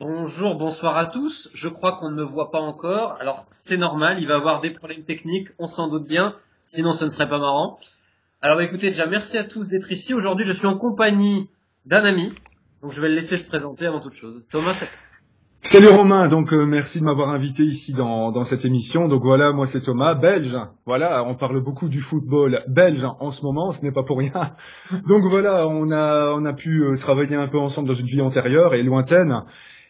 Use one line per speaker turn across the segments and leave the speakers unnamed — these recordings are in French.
Bonjour, bonsoir à tous. Je crois qu'on ne me voit pas encore. Alors c'est normal, il va y avoir des problèmes techniques, on s'en doute bien. Sinon ce ne serait pas marrant. Alors écoutez, déjà merci à tous d'être ici. Aujourd'hui je suis en compagnie d'un ami. Donc je vais le laisser se présenter avant toute chose. Thomas,
Salut Romain, donc euh, merci de m'avoir invité ici dans, cette émission. Donc voilà, moi c'est Thomas, belge. Voilà, on parle beaucoup du football belge en ce moment, ce n'est pas pour rien. Donc voilà, on a on a pu euh, travailler un peu ensemble dans une vie antérieure et lointaine.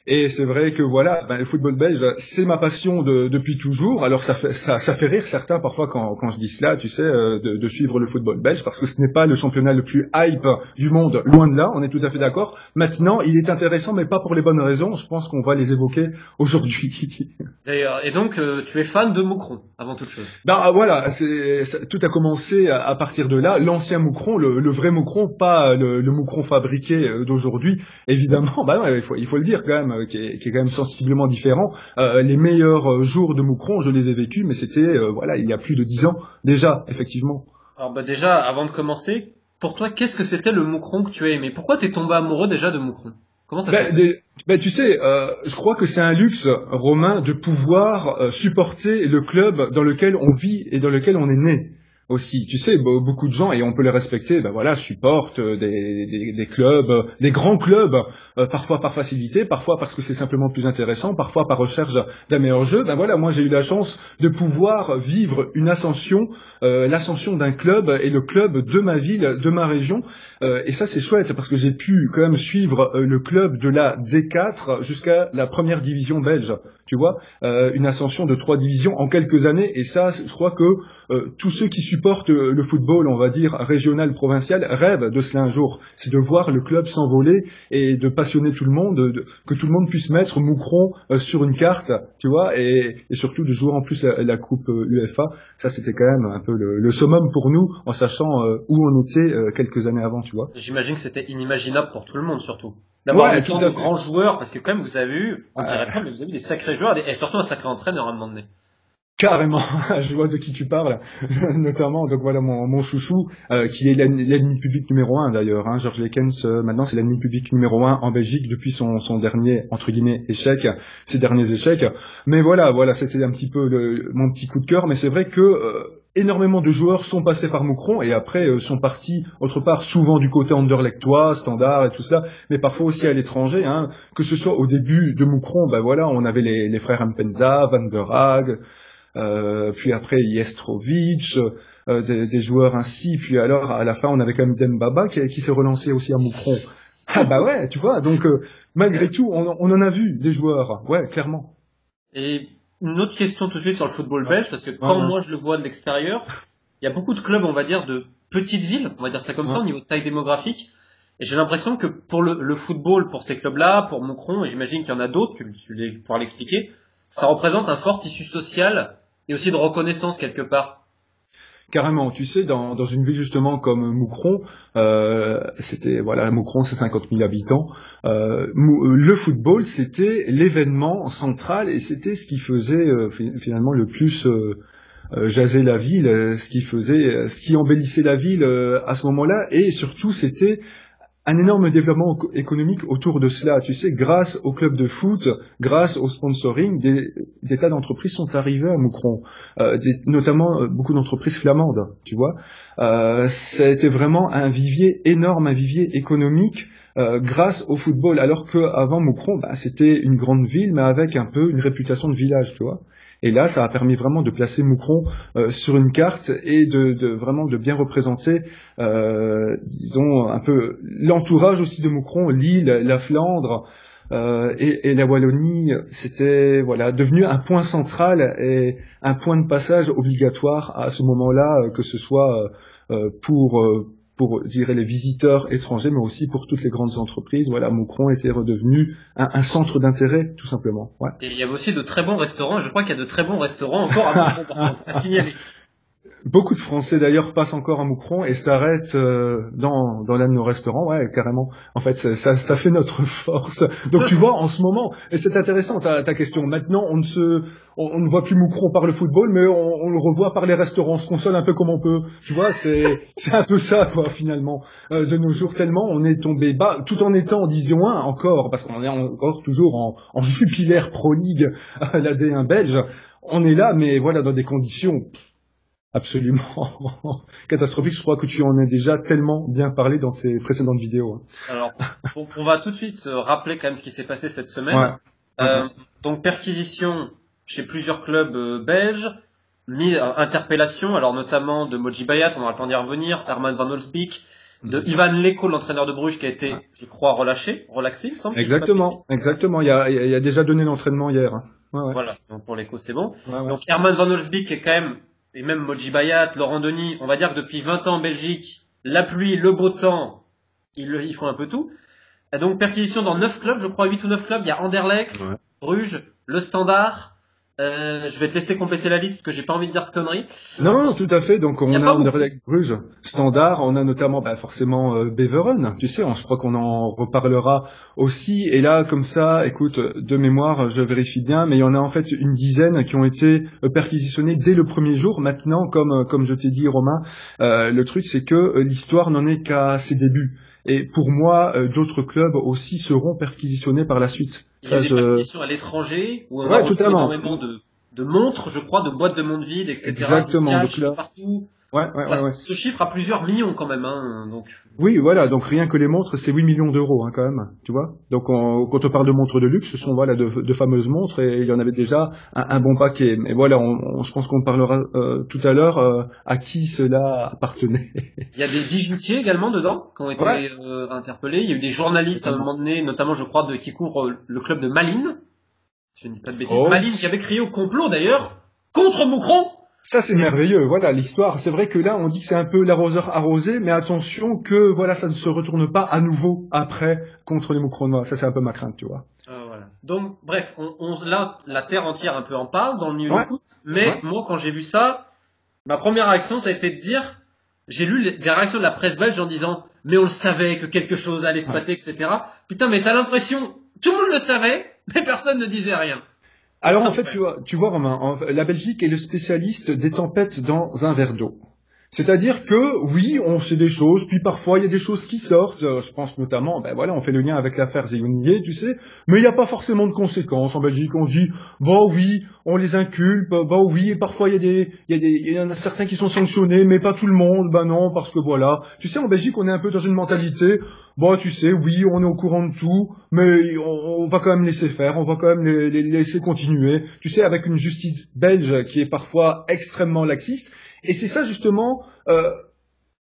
Et c'est vrai que voilà, ben, le football belge, c'est ma passion de, depuis toujours. Alors ça fait, ça, ça, fait rire certains parfois quand, quand je dis cela, tu sais, euh, de, de, suivre le football belge, parce que ce n'est pas le championnat le plus hype du monde, loin de là, on est tout à fait d'accord. Maintenant, il est intéressant, mais pas pour les bonnes raisons. Je pense qu'on va les évoquer aujourd'hui.
Et donc, euh, tu es fan de Moucron, avant toute chose?
Ben voilà, c'est, tout a commencé à, partir de là. L'ancien Moucron, le, le, vrai Moucron, pas le, le Moucron fabriqué euh, d'aujourd'hui. Évidemment, ben ouais, il, faut, il faut le dire quand même euh, qui, est, qui, est, quand même sensiblement différent. Euh, les meilleurs euh, jours de Moucron, je les ai vécus, mais c'était voilà il y a plus de dix ans déjà, effectivement.
Alors bah déjà, avant de commencer, pour toi, qu'est-ce que c'était le Moucron que tu as aimé? Pourquoi t'es tombé amoureux déjà de Moucron? Comment ça
de, ben, tu sais, euh, je crois que c'est un luxe romain de pouvoir supporter le club dans lequel on vit et dans lequel on est né aussi. Tu sais, beaucoup de gens, et on peut les respecter, ben voilà, supportent euh, des, des, des clubs, euh, des grands clubs, euh, parfois par facilité, parfois parce que c'est simplement plus intéressant, parfois par recherche d'un meilleur jeu. Ben voilà, moi j'ai eu la chance de pouvoir vivre une ascension, l'ascension d'un club et le club de ma ville, de ma région. et ça c'est chouette parce que j'ai pu quand même suivre le club de la D4 jusqu'à la première division belge. Tu vois, une ascension de trois divisions en quelques années. Et ça, je crois que tous ceux qui supportent supporte le football, on va dire, régional, provincial, rêve de cela un jour. C'est de voir le club s'envoler et de passionner tout le monde, que tout le monde puisse mettre Moucron euh, sur une carte, tu vois, et, surtout de jouer en plus la, Coupe UEFA. Euh, Ça, c'était quand même un peu le, summum pour nous, en sachant euh, où on était quelques années avant, tu vois.
J'imagine que c'était inimaginable pour tout le monde, surtout. D'avoir ouais, de grands joueurs, parce que quand même, vous avez eu, on dirait pas, mais vous avez eu des sacrés joueurs, et surtout un sacré entraîneur à un moment donné.
Carrément, je vois de qui tu parles, notamment donc voilà mon, mon chouchou euh, qui est l'ennemi public numéro un d'ailleurs. Hein, George Lekens euh, maintenant c'est l'ennemi public numéro un en Belgique depuis son, son dernier entre guillemets échec, ses derniers échecs. Mais voilà, voilà c'était un petit peu mon petit coup de cœur. Mais c'est vrai que euh, énormément de joueurs sont passés par Moucron et après sont partis autre part, souvent du côté anderlechtois, standard et tout ça, mais parfois aussi à l'étranger. Hein, que ce soit au début de Moucron, ben voilà, on avait les, frères Ampenza, Van der Haag, puis après Jestrovic, euh, des, des, joueurs ainsi, puis alors à la fin on avait quand même Dembaba qui, qui s'est relancé aussi à Moucron. Ah bah ouais, tu vois, donc euh, malgré tout on, on, en a vu des joueurs, ouais, clairement.
Et une autre question tout de suite sur le football belge, parce que quand moi je le vois de l'extérieur, il y a beaucoup de clubs, on va dire, de petites villes, on va dire ça comme ça, au niveau de taille démographique. Et j'ai l'impression que pour le, le, football, pour ces clubs-là, pour Moucron, et j'imagine qu'il y en a d'autres, tu, tu pourras l'expliquer, ça représente un fort tissu social et aussi de reconnaissance quelque part.
Carrément, tu sais, dans, dans une ville justement comme Moucron, euh, c'était voilà, Moucron c'est 50 000 habitants. Euh, le football c'était l'événement central et c'était ce qui faisait euh, finalement le plus euh, euh, jaser la ville, ce qui faisait, ce qui embellissait la ville à ce moment-là et surtout c'était un énorme développement économique autour de cela. Tu sais, grâce au club de foot, grâce au sponsoring, des, tas d'entreprises sont arrivées à Moucron, euh, des, notamment euh, beaucoup d'entreprises flamandes. Tu vois, euh, ça a été vraiment un vivier énorme, un vivier économique euh, grâce au football. Alors qu'avant Moucron, bah, c'était une grande ville, mais avec un peu une réputation de village. Tu vois. Et là, ça a permis vraiment de placer Moucron euh, sur une carte et de, vraiment de bien représenter, euh, disons, un peu l'entourage aussi de Moucron, l'île, la Flandre. Euh, et, la Wallonie, c'était voilà devenu un point central et un point de passage obligatoire à ce moment-là, que ce soit pour pour dirais les visiteurs étrangers, mais aussi pour toutes les grandes entreprises. Voilà, Moucron était redevenu un, un centre d'intérêt, tout simplement. Ouais.
Et il y avait aussi de très bons restaurants. Je crois qu'il y a de très bons restaurants encore à, à signaler.
Beaucoup de Français d'ailleurs passent encore à Moucron et s'arrêtent euh, dans, dans l'un de nos restaurants, ouais, carrément. En fait, ça, ça, fait notre force. Donc tu vois, en ce moment, et c'est intéressant ta, ta, question. Maintenant, on ne se, on, ne voit plus Moucron par le football, mais on, le revoit par les restaurants. On se console un peu comme on peut. Tu vois, c'est, c'est un peu ça, quoi, finalement. Euh, de nos jours, tellement on est tombé bas, tout en étant en Division 1 encore, parce qu'on est encore toujours en, en Jupiler Pro League, la D1 belge. On est là, mais voilà, dans des conditions absolument catastrophique. Je crois que tu en as déjà tellement bien parlé dans tes précédentes vidéos. Hein.
Alors, on, va tout de suite euh, rappeler quand même ce qui s'est passé cette semaine. Euh, donc, perquisition chez plusieurs clubs euh, belges, mis, interpellation, alors notamment de Moji Bayat, on aura le temps d'y revenir, Herman Van Olsbeek, de mm. Ivan Leko, l'entraîneur de Bruges, qui a été, je crois, relâché, relaxé, il me semble.
Exactement, exactement. Il a, il a déjà donné l'entraînement hier. Hein.
Voilà, donc pour Leko, c'est bon. Donc Herman Van Olsbeek est quand même et même Moji Bayat, Laurent Denis, on va dire que depuis 20 ans en Belgique, la pluie, le beau temps, ils, font un peu tout. Et donc perquisition dans 9 clubs, je crois 8 ou 9 clubs, il y a Anderlecht, Bruges, le Standard, euh, je vais te laisser compléter la liste parce que j'ai pas envie de dire de conneries.
Non, tout à fait. Donc on a, a Anderlecht Bruges, Standard, on a notamment bah, forcément euh, Beveren. Tu sais, on, je crois qu'on en reparlera aussi. Et là, comme ça, écoute, de mémoire, je vérifie bien, mais il y en a en fait une dizaine qui ont été euh, perquisitionnés dès le premier jour. Maintenant, comme euh, comme je t'ai dit, Romain, le truc c'est que l'histoire n'en est qu'à ses débuts. Et pour moi, d'autres clubs aussi seront perquisitionnés par la suite.
Il y a des je... à l'étranger où on ouais, a énormément de, de montres, je crois, de boîtes de montres vides, etc.
Exactement.
De partout. Ouais, ouais, ça ouais, se chiffre à plusieurs millions quand même. Hein, donc.
Oui, voilà. Donc rien que les montres, c'est 8 millions d'euros hein, quand même. Tu vois. Donc on, quand on parle de montres de luxe, ce sont voilà de, de fameuses montres et il y en avait déjà un, un bon paquet. Mais voilà, on, je pense qu'on parlera euh, tout à l'heure euh, à qui cela appartenait.
Il y a des bijoutiers également dedans qui ont été euh, interpellés. Il y a eu des journalistes à un moment donné, notamment je crois de qui courent le club de Malines. Je ne dis pas de bêtises. Oh. Malines qui avait crié au complot d'ailleurs contre Moucron
ça c'est merveilleux, voilà l'histoire. C'est vrai que là on dit que c'est un peu l'arroseur arrosé, mais attention que voilà ça ne se retourne pas à nouveau après contre les Moucronois. Ça c'est un peu ma crainte, tu vois.
Euh, voilà. Donc bref, on, on, là la terre entière un peu en parle dans le milieu du foot, mais moi quand j'ai vu ça, ma première réaction ça a été de dire, j'ai lu des réactions de la presse belge en disant mais on le savait que quelque chose allait se passer, etc. Putain mais t'as l'impression tout le monde le savait, mais personne ne disait rien.
Alors en fait, tu vois, tu vois Romain, la Belgique est le spécialiste des tempêtes dans un verre d'eau. C'est-à-dire que oui, on sait des choses, puis parfois il y a des choses qui sortent. Euh, je pense notamment, ben voilà, on fait le lien avec l'affaire Zéonier, tu sais, mais il n'y a pas forcément de conséquences en Belgique. On dit, bon oui, on les inculpe, bon oui, et parfois il y a des, il y a des, il y en a certains qui sont sanctionnés, mais pas tout le monde. Ben non, parce que voilà, tu sais, en Belgique on est un peu dans une mentalité, bon tu sais, oui, on est au courant de tout, mais on, va quand même laisser faire, on va quand même les, les laisser continuer. Tu sais, avec une justice belge qui est parfois extrêmement laxiste. Et c'est ça justement euh,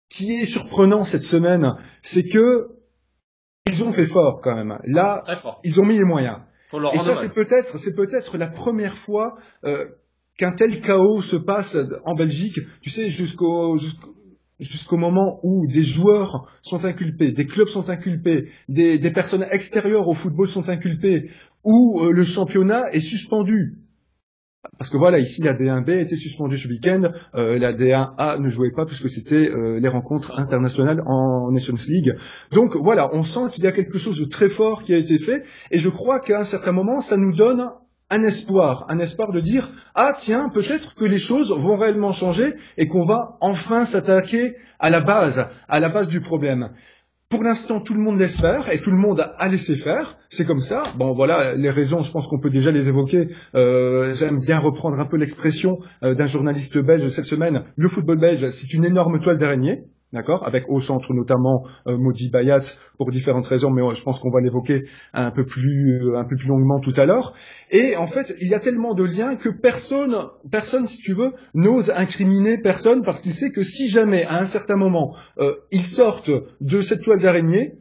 qui est surprenant cette semaine, c'est que ils ont fait fort quand même. Là, ils ont mis les moyens. Et ça, c'est peut-être, c'est peut-être la première fois euh, qu'un tel chaos se passe en Belgique. Tu sais, jusqu'au jusqu'au moment où des joueurs sont inculpés, des clubs sont inculpés, des, des personnes extérieures au football sont inculpées, où euh, le championnat est suspendu. Parce que voilà, ici la D1B a été suspendue ce week-end, euh, la D1A ne jouait pas puisque c'était euh, les rencontres internationales en Nations League. Donc voilà, on sent qu'il y a quelque chose de très fort qui a été fait, et je crois qu'à un certain moment, ça nous donne un espoir, un espoir de dire ah tiens peut-être que les choses vont réellement changer et qu'on va enfin s'attaquer à la base, à la base du problème. Pour l'instant, tout le monde l'espère et tout le monde a laissé faire. C'est comme ça. Bon, voilà, les raisons, je pense qu'on peut déjà les évoquer. Euh, J'aime bien reprendre un peu l'expression euh, d'un journaliste belge cette semaine. Le football belge, c'est une énorme toile d'araignée d'accord, avec au centre notamment euh, Maudit Bayat pour différentes raisons, mais je pense qu'on va l'évoquer un peu plus euh, un peu plus longuement tout à l'heure. Et en fait, il y a tellement de liens que personne, personne, si tu veux, n'ose incriminer personne parce qu'il sait que si jamais à un certain moment euh, ils sortent de cette toile d'araignée,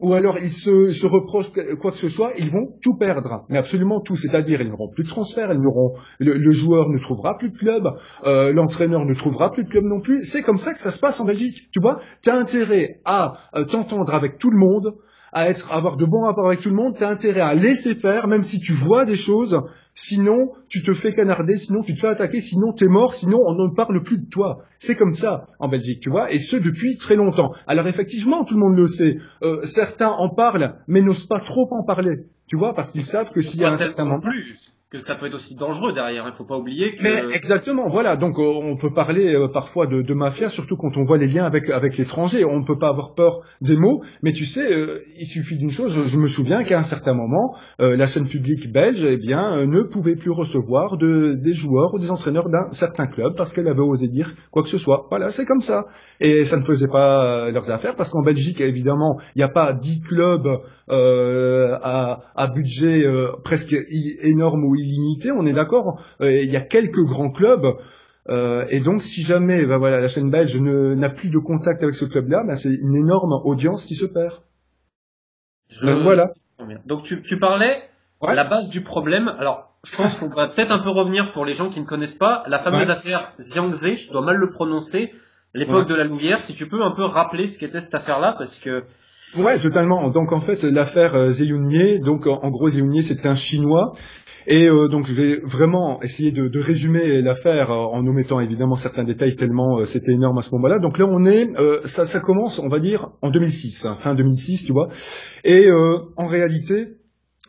ou alors ils se, se, reprochent quoi que ce soit, ils vont tout perdre, mais absolument tout. C'est-à-dire, ils n'auront plus de transfert, ils n'auront, le, joueur ne trouvera plus de club, euh, l'entraîneur ne trouvera plus de club non plus. C'est comme ça que ça se passe en Belgique. Tu vois, t'as intérêt à euh, t'entendre avec tout le monde, à être, avoir de bons rapports avec tout le monde. T'as intérêt à laisser faire, même si tu vois des choses sinon tu te fais canarder, sinon tu te fais attaquer, sinon t'es mort, sinon on ne parle plus de toi. C'est comme ça en Belgique, tu vois, et ce depuis très longtemps. Alors effectivement, tout le monde le sait. Euh, certains en parlent, mais n'osent pas trop en parler, tu vois, parce qu'ils savent que s'il y a un certain moment
que ça peut être aussi dangereux derrière. Il faut pas oublier que.
Mais exactement, voilà. Donc euh, on peut parler euh, parfois de, de, mafia, surtout quand on voit les liens avec avec l'étranger. On ne peut pas avoir peur des mots, mais tu sais, euh, il suffit d'une chose. Je, me souviens qu'à un certain moment, la scène publique belge, eh bien, ne pouvait plus recevoir de, des joueurs ou des entraîneurs d'un certain club parce qu'elle avait osé dire quoi que ce soit. Voilà, c'est comme ça. Et ça ne faisait pas leurs affaires parce qu'en Belgique, évidemment, il n'y a pas dix clubs à, à, budget presque énorme ou illimité, on est d'accord. Euh, il y a quelques grands clubs. Euh, et donc, si jamais bah voilà, la chaîne belge n'a plus de contact avec ce club-là, bah, c'est une énorme audience qui se perd.
Voilà. Donc tu, tu parlais la base du problème. Alors, je pense qu'on va peut-être un peu revenir pour les gens qui ne connaissent pas la fameuse affaire Xiangzé. Je dois mal le prononcer. L'époque de la Louvière. Si tu peux un peu rappeler ce qu'était cette affaire-là, parce que
Ouais, totalement. Donc en fait, l'affaire euh, Zeyunye, donc en, gros Zeyunye, c'est un Chinois et euh, donc je vais vraiment essayer de, de résumer l'affaire euh, en omettant évidemment certains détails tellement euh, c'était énorme à ce moment-là. Donc là on est, ça, ça commence, on va dire en 2006, hein, fin 2006, tu vois. Et en réalité,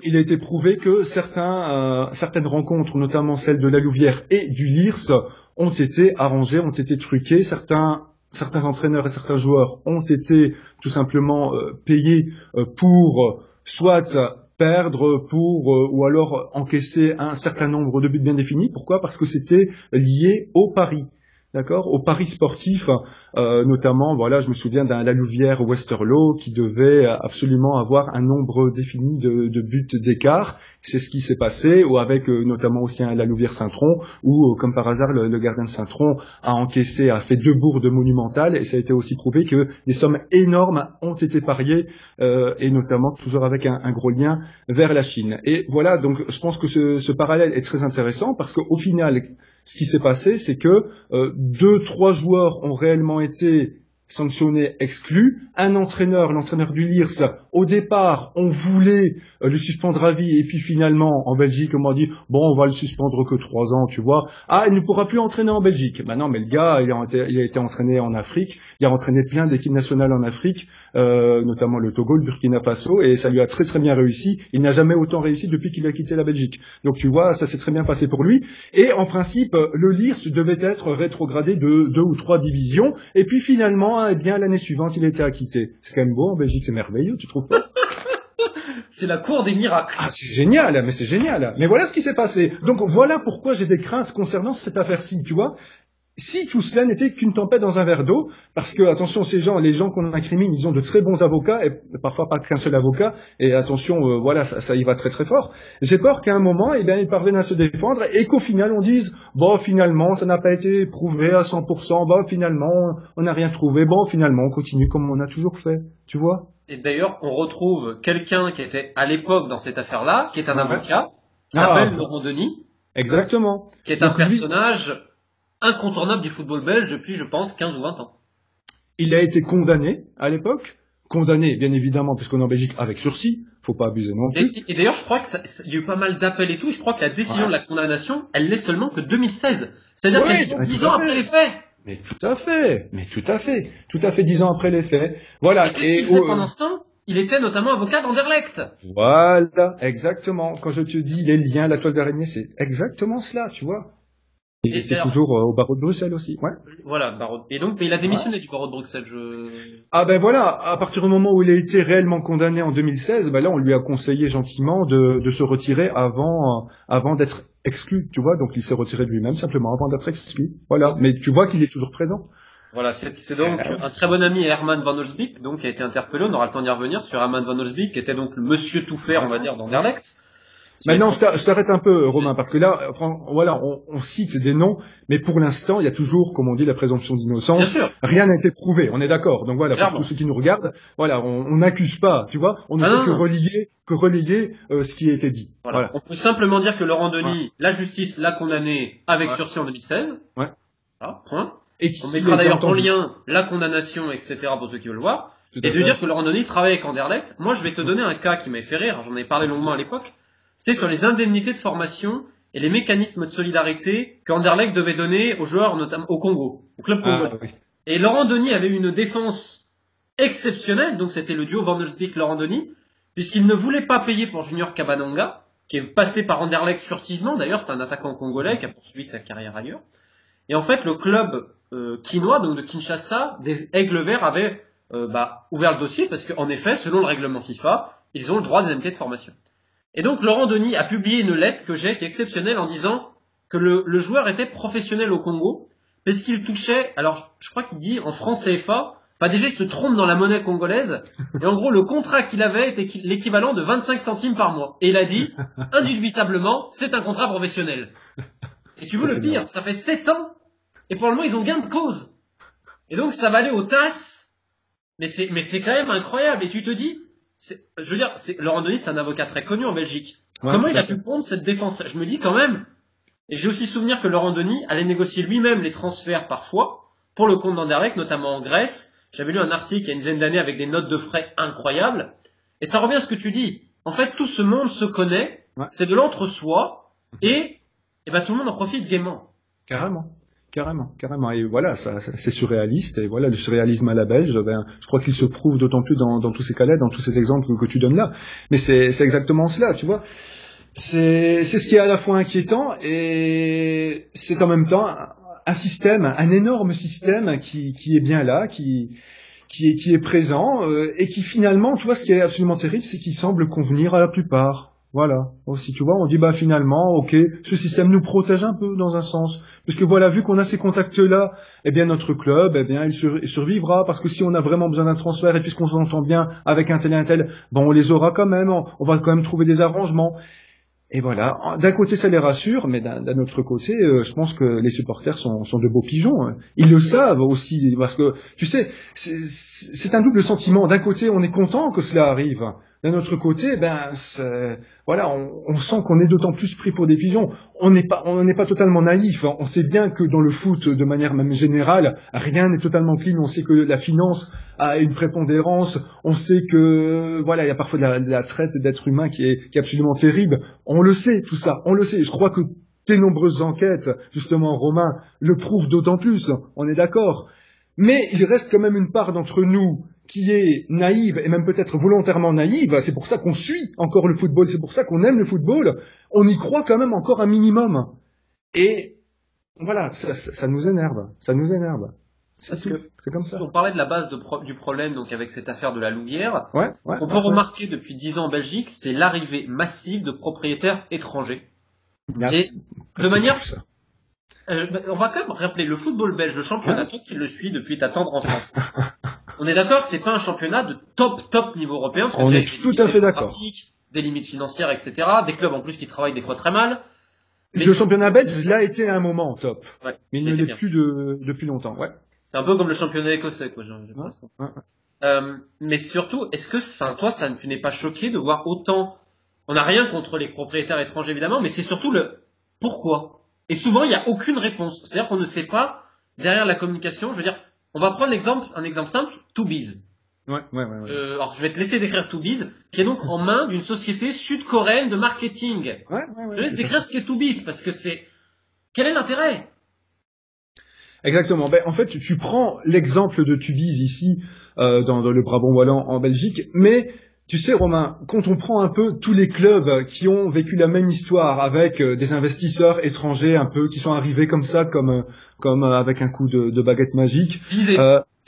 il a été prouvé que certains, certaines rencontres, notamment celles de la Louvière et du Lirs, ont été arrangées, ont été truquées. Certains certains entraîneurs et certains joueurs ont été tout simplement payés pour soit perdre pour euh, ou alors encaisser un certain nombre de buts bien définis. Pourquoi? Parce que c'était lié au pari d'accord, au paris sportif, euh, notamment, voilà, je me souviens d'un La Louvière Westerlo qui devait absolument avoir un nombre défini de, de buts d'écart. C'est ce qui s'est passé, ou avec euh, notamment aussi un La Louvière Saint-Tron, où, euh, comme par hasard, le, gardien de Saint-Tron a encaissé, a fait deux bourdes monumentales, et ça a été aussi prouvé que des sommes énormes ont été pariées, et notamment toujours avec un, gros lien vers la Chine. Et voilà, donc je pense que ce, ce parallèle est très intéressant parce qu'au final, ce qui s'est passé, c'est que euh, deux, trois joueurs ont réellement été sanctionné, exclu. Un entraîneur, l'entraîneur du LIRS, au départ, on voulait euh, le suspendre à vie, et puis finalement, en Belgique, on m'a dit, bon, on va le suspendre que trois ans, tu vois. Ah, il ne pourra plus entraîner en Belgique. Bah non, mais le gars, il a, été, il a été entraîné en Afrique, il a entraîné plein d'équipes nationales en Afrique, euh, notamment le Togo, le Burkina Faso, et ça lui a très très bien réussi. Il n'a jamais autant réussi depuis qu'il a quitté la Belgique. Donc tu vois, ça s'est très bien passé pour lui. Et en principe, le LIRS devait être rétrogradé de deux ou trois divisions, et puis finalement, et bien, l'année suivante, il était acquitté. C'est quand même beau en Belgique, c'est merveilleux, tu trouves pas?
C'est la cour des miracles.
Ah, c'est génial, mais c'est génial. Mais voilà ce qui s'est passé. Donc voilà pourquoi j'ai des craintes concernant cette affaire-ci, tu vois si tout cela n'était qu'une tempête dans un verre d'eau, parce que attention, ces gens, les gens qu'on incrimine, ils ont de très bons avocats et parfois pas qu'un seul avocat. Et attention, euh, voilà, ça, ça, y va très très fort. J'ai peur qu'à un moment, eh bien, ils parviennent à se défendre et qu'au final, on dise, bon, finalement, ça n'a pas été prouvé à 100%. Bon, finalement, on n'a rien trouvé. Bon, finalement, on continue comme on a toujours fait. Tu vois?
Et d'ailleurs, on retrouve quelqu'un qui était à l'époque dans cette affaire-là, qui est un avocat, qui s'appelle ah. Laurent Denis.
Exactement.
Qui est un personnage incontournable du football belge depuis, je pense, 15 ou 20 ans.
Il a été condamné à l'époque, condamné bien évidemment puisqu'on est en Belgique avec sursis, faut pas abuser non plus.
Et, d'ailleurs, je crois qu'il y a eu pas mal d'appels et tout. Je crois que la décision de la condamnation, elle l'est seulement que 2016. C'est-à-dire qu'elle est 10 ans après les faits.
Mais tout à fait, mais tout à fait, tout à fait 10 ans après les faits. Voilà.
Et, et pendant ce temps? Il était notamment avocat d'Anderlecht.
Voilà, exactement. Quand je te dis les liens, la toile d'araignée, c'est exactement cela, tu vois. Il était toujours euh, au barreau de Bruxelles aussi, ouais.
Voilà, barreau. Et donc, mais il a démissionné du barreau de Bruxelles. Je...
Ah ben voilà, à partir du moment où il a été réellement condamné en 2016, ben là, on lui a conseillé gentiment de, de se retirer avant, avant d'être exclu, tu vois. Donc, il s'est retiré de lui-même simplement avant d'être exclu. Voilà. Mais tu vois qu'il est toujours présent.
Voilà, c'est donc euh, un très bon ami Herman Van Olsbeek, donc qui a été interpellé. On aura le temps d'y revenir sur Herman Van Olsbeek, qui était donc le monsieur tout faire, on va dire, d'Anderlecht.
Maintenant, je t'arrête un peu, Romain, parce que là, voilà, on, cite des noms, mais pour l'instant, il y a toujours, comme on dit, la présomption d'innocence. Rien n'a été prouvé, on est d'accord. Donc voilà, pour tous ceux qui nous regardent, voilà, on n'accuse pas, tu vois, on ne ah peut que relier, que relayer euh, ce qui a été dit.
Voilà. On peut simplement dire que Laurent Denis, la justice l'a condamné avec sursis en 2016. Ouais. Voilà, point. Et on mettra d'ailleurs en lien la condamnation, etc. pour ceux qui veulent voir. et de dire que Laurent Denis travaille avec Anderlecht. Moi, je vais te donner un cas qui m'a fait rire. J'en ai parlé longuement à l'époque c'est sur les indemnités de formation et les mécanismes de solidarité qu'Anderlecht devait donner aux joueurs, notamment au Congo, au club ah, congolais. Et Laurent Denis avait une défense exceptionnelle, donc c'était le duo Van Laurent Denis, puisqu'il ne voulait pas payer pour Junior Cabanonga, qui est passé par Anderlecht furtivement, d'ailleurs c'est un attaquant congolais qui a poursuivi sa carrière ailleurs. Et en fait, le club euh, quinois, donc de Kinshasa, des Aigles Verts avait euh, bah, ouvert le dossier parce qu'en effet, selon le règlement FIFA, ils ont le droit des indemnités de formation. Et donc Laurent Denis a publié une lettre que j'ai qui est exceptionnelle en disant que le, le joueur était professionnel au Congo parce qu'il touchait, alors je crois qu'il dit en francs CFA, enfin déjà il se trompe dans la monnaie congolaise, et en gros le contrat qu'il avait était l'équivalent de 25 centimes par mois. Et il a dit, indubitablement, c'est un contrat professionnel. Et tu veux le pire, ça fait 7 ans, et pour le moment ils ont gain de cause. Et donc ça va aller aux tasses, mais c'est, mais c'est quand même incroyable, et tu te dis, je veux dire, c'est, Laurent Denis c'est un avocat très connu en Belgique. Comment il a pu prendre cette défense? Je me dis quand même, et j'ai aussi souvenir que Laurent Denis allait négocier lui-même les transferts parfois pour le compte d'Anderlecht, notamment en Grèce. J'avais lu un article il y a une dizaine d'années avec des notes de frais incroyables. Et ça revient à ce que tu dis. En fait, tout ce monde se connaît, c'est de l'entre-soi, et, et ben, tout le monde en profite gaiement.
Carrément. Carrément, carrément. Et voilà, ça, c'est surréaliste. Et voilà, le surréalisme à la belge, ben, je crois qu'il se prouve d'autant plus dans, tous ces cas-là, dans tous ces exemples que, tu donnes là. Mais c'est exactement cela, tu vois c'est ce qui est à la fois inquiétant et c'est en même temps un système, un énorme système qui, est bien là, qui, qui, est, qui est présent euh, et qui finalement, tu vois, ce qui est absolument terrible, c'est qu'il semble convenir à la plupart. Voilà. Aussi, tu vois, on dit bah finalement, ok, ce système nous protège un peu dans un sens, parce que voilà, vu qu'on a ces contacts-là, eh bien notre club, eh bien il, survivra, parce que si on a vraiment besoin d'un transfert et puisqu'on s'entend bien avec un tel et un tel, bon, on les aura quand même, on va quand même trouver des arrangements. Et voilà, d'un côté ça les rassure, mais d'un autre côté, euh, je pense que les supporters sont, sont, de beaux pigeons. Hein. Ils le savent aussi, parce que tu sais, c'est un double sentiment. D'un côté, on est content que cela arrive, d'un autre côté, ben voilà, on, sent qu'on est d'autant plus pris pour des pigeons. On n'est pas, on n'est pas totalement naïf. Hein. On sait bien que dans le foot, de manière même générale, rien n'est totalement clean. On sait que la finance a une prépondérance. On sait que voilà, il y a parfois de la, traite d'êtres humains qui est, qui est absolument terrible. On le sait tout ça. On le sait. Je crois que tes nombreuses enquêtes, justement, Romain, le prouvent d'autant plus. On est d'accord. Mais il reste quand même une part d'entre nous qui est naïve et même peut-être volontairement naïve, c'est pour ça qu'on suit encore le football, c'est pour ça qu'on aime le football, on y croit quand même encore un minimum. Et voilà, ça, nous énerve, ça nous énerve. C'est comme ça.
On parlait de la base du problème, donc avec cette affaire de la Louvière. Ouais, on peut remarquer depuis dix ans en Belgique, c'est l'arrivée massive de propriétaires étrangers. Et de manière, euh, bah, on va quand même rappeler le football belge, le championnat, toi qui le suit depuis ta tendre enfance. on est d'accord que c'est pas un championnat de top top niveau européen.
on est tout à fait d'accord.
Des limites financières, etc. Des clubs en plus qui travaillent des fois très mal.
Mais... Le championnat belge l'a été à un moment top, ouais, mais il ne l'est plus de, depuis longtemps. Ouais.
C'est un peu comme le championnat écossais, quoi. Ouais, euh, mais surtout, est-ce que, enfin, toi, ça, tu n'es pas choqué de voir autant On n'a rien contre les propriétaires étrangers évidemment, mais c'est surtout le pourquoi. Et souvent, il n'y a aucune réponse. C'est-à-dire qu'on ne sait pas, derrière la communication, je veux dire, on va prendre l'exemple, un exemple simple, Tobiz.
Ouais, ouais, ouais,
euh, alors, je vais te laisser décrire Tobiz, qui est donc en main d'une société sud-coréenne de marketing. Ouais, ouais, ouais, je laisse décrire ce qu'est Tobiz, parce que c'est... Quel est l'intérêt?
Exactement. Ben, en fait, tu prends l'exemple de Tubize ici, euh, dans, dans, le Brabant wallon en Belgique, mais tu sais, Romain, quand on prend un peu tous les clubs qui ont vécu la même histoire avec euh, des investisseurs étrangers un peu qui sont arrivés comme ça, comme euh, comme euh, avec un coup de, baguette magique,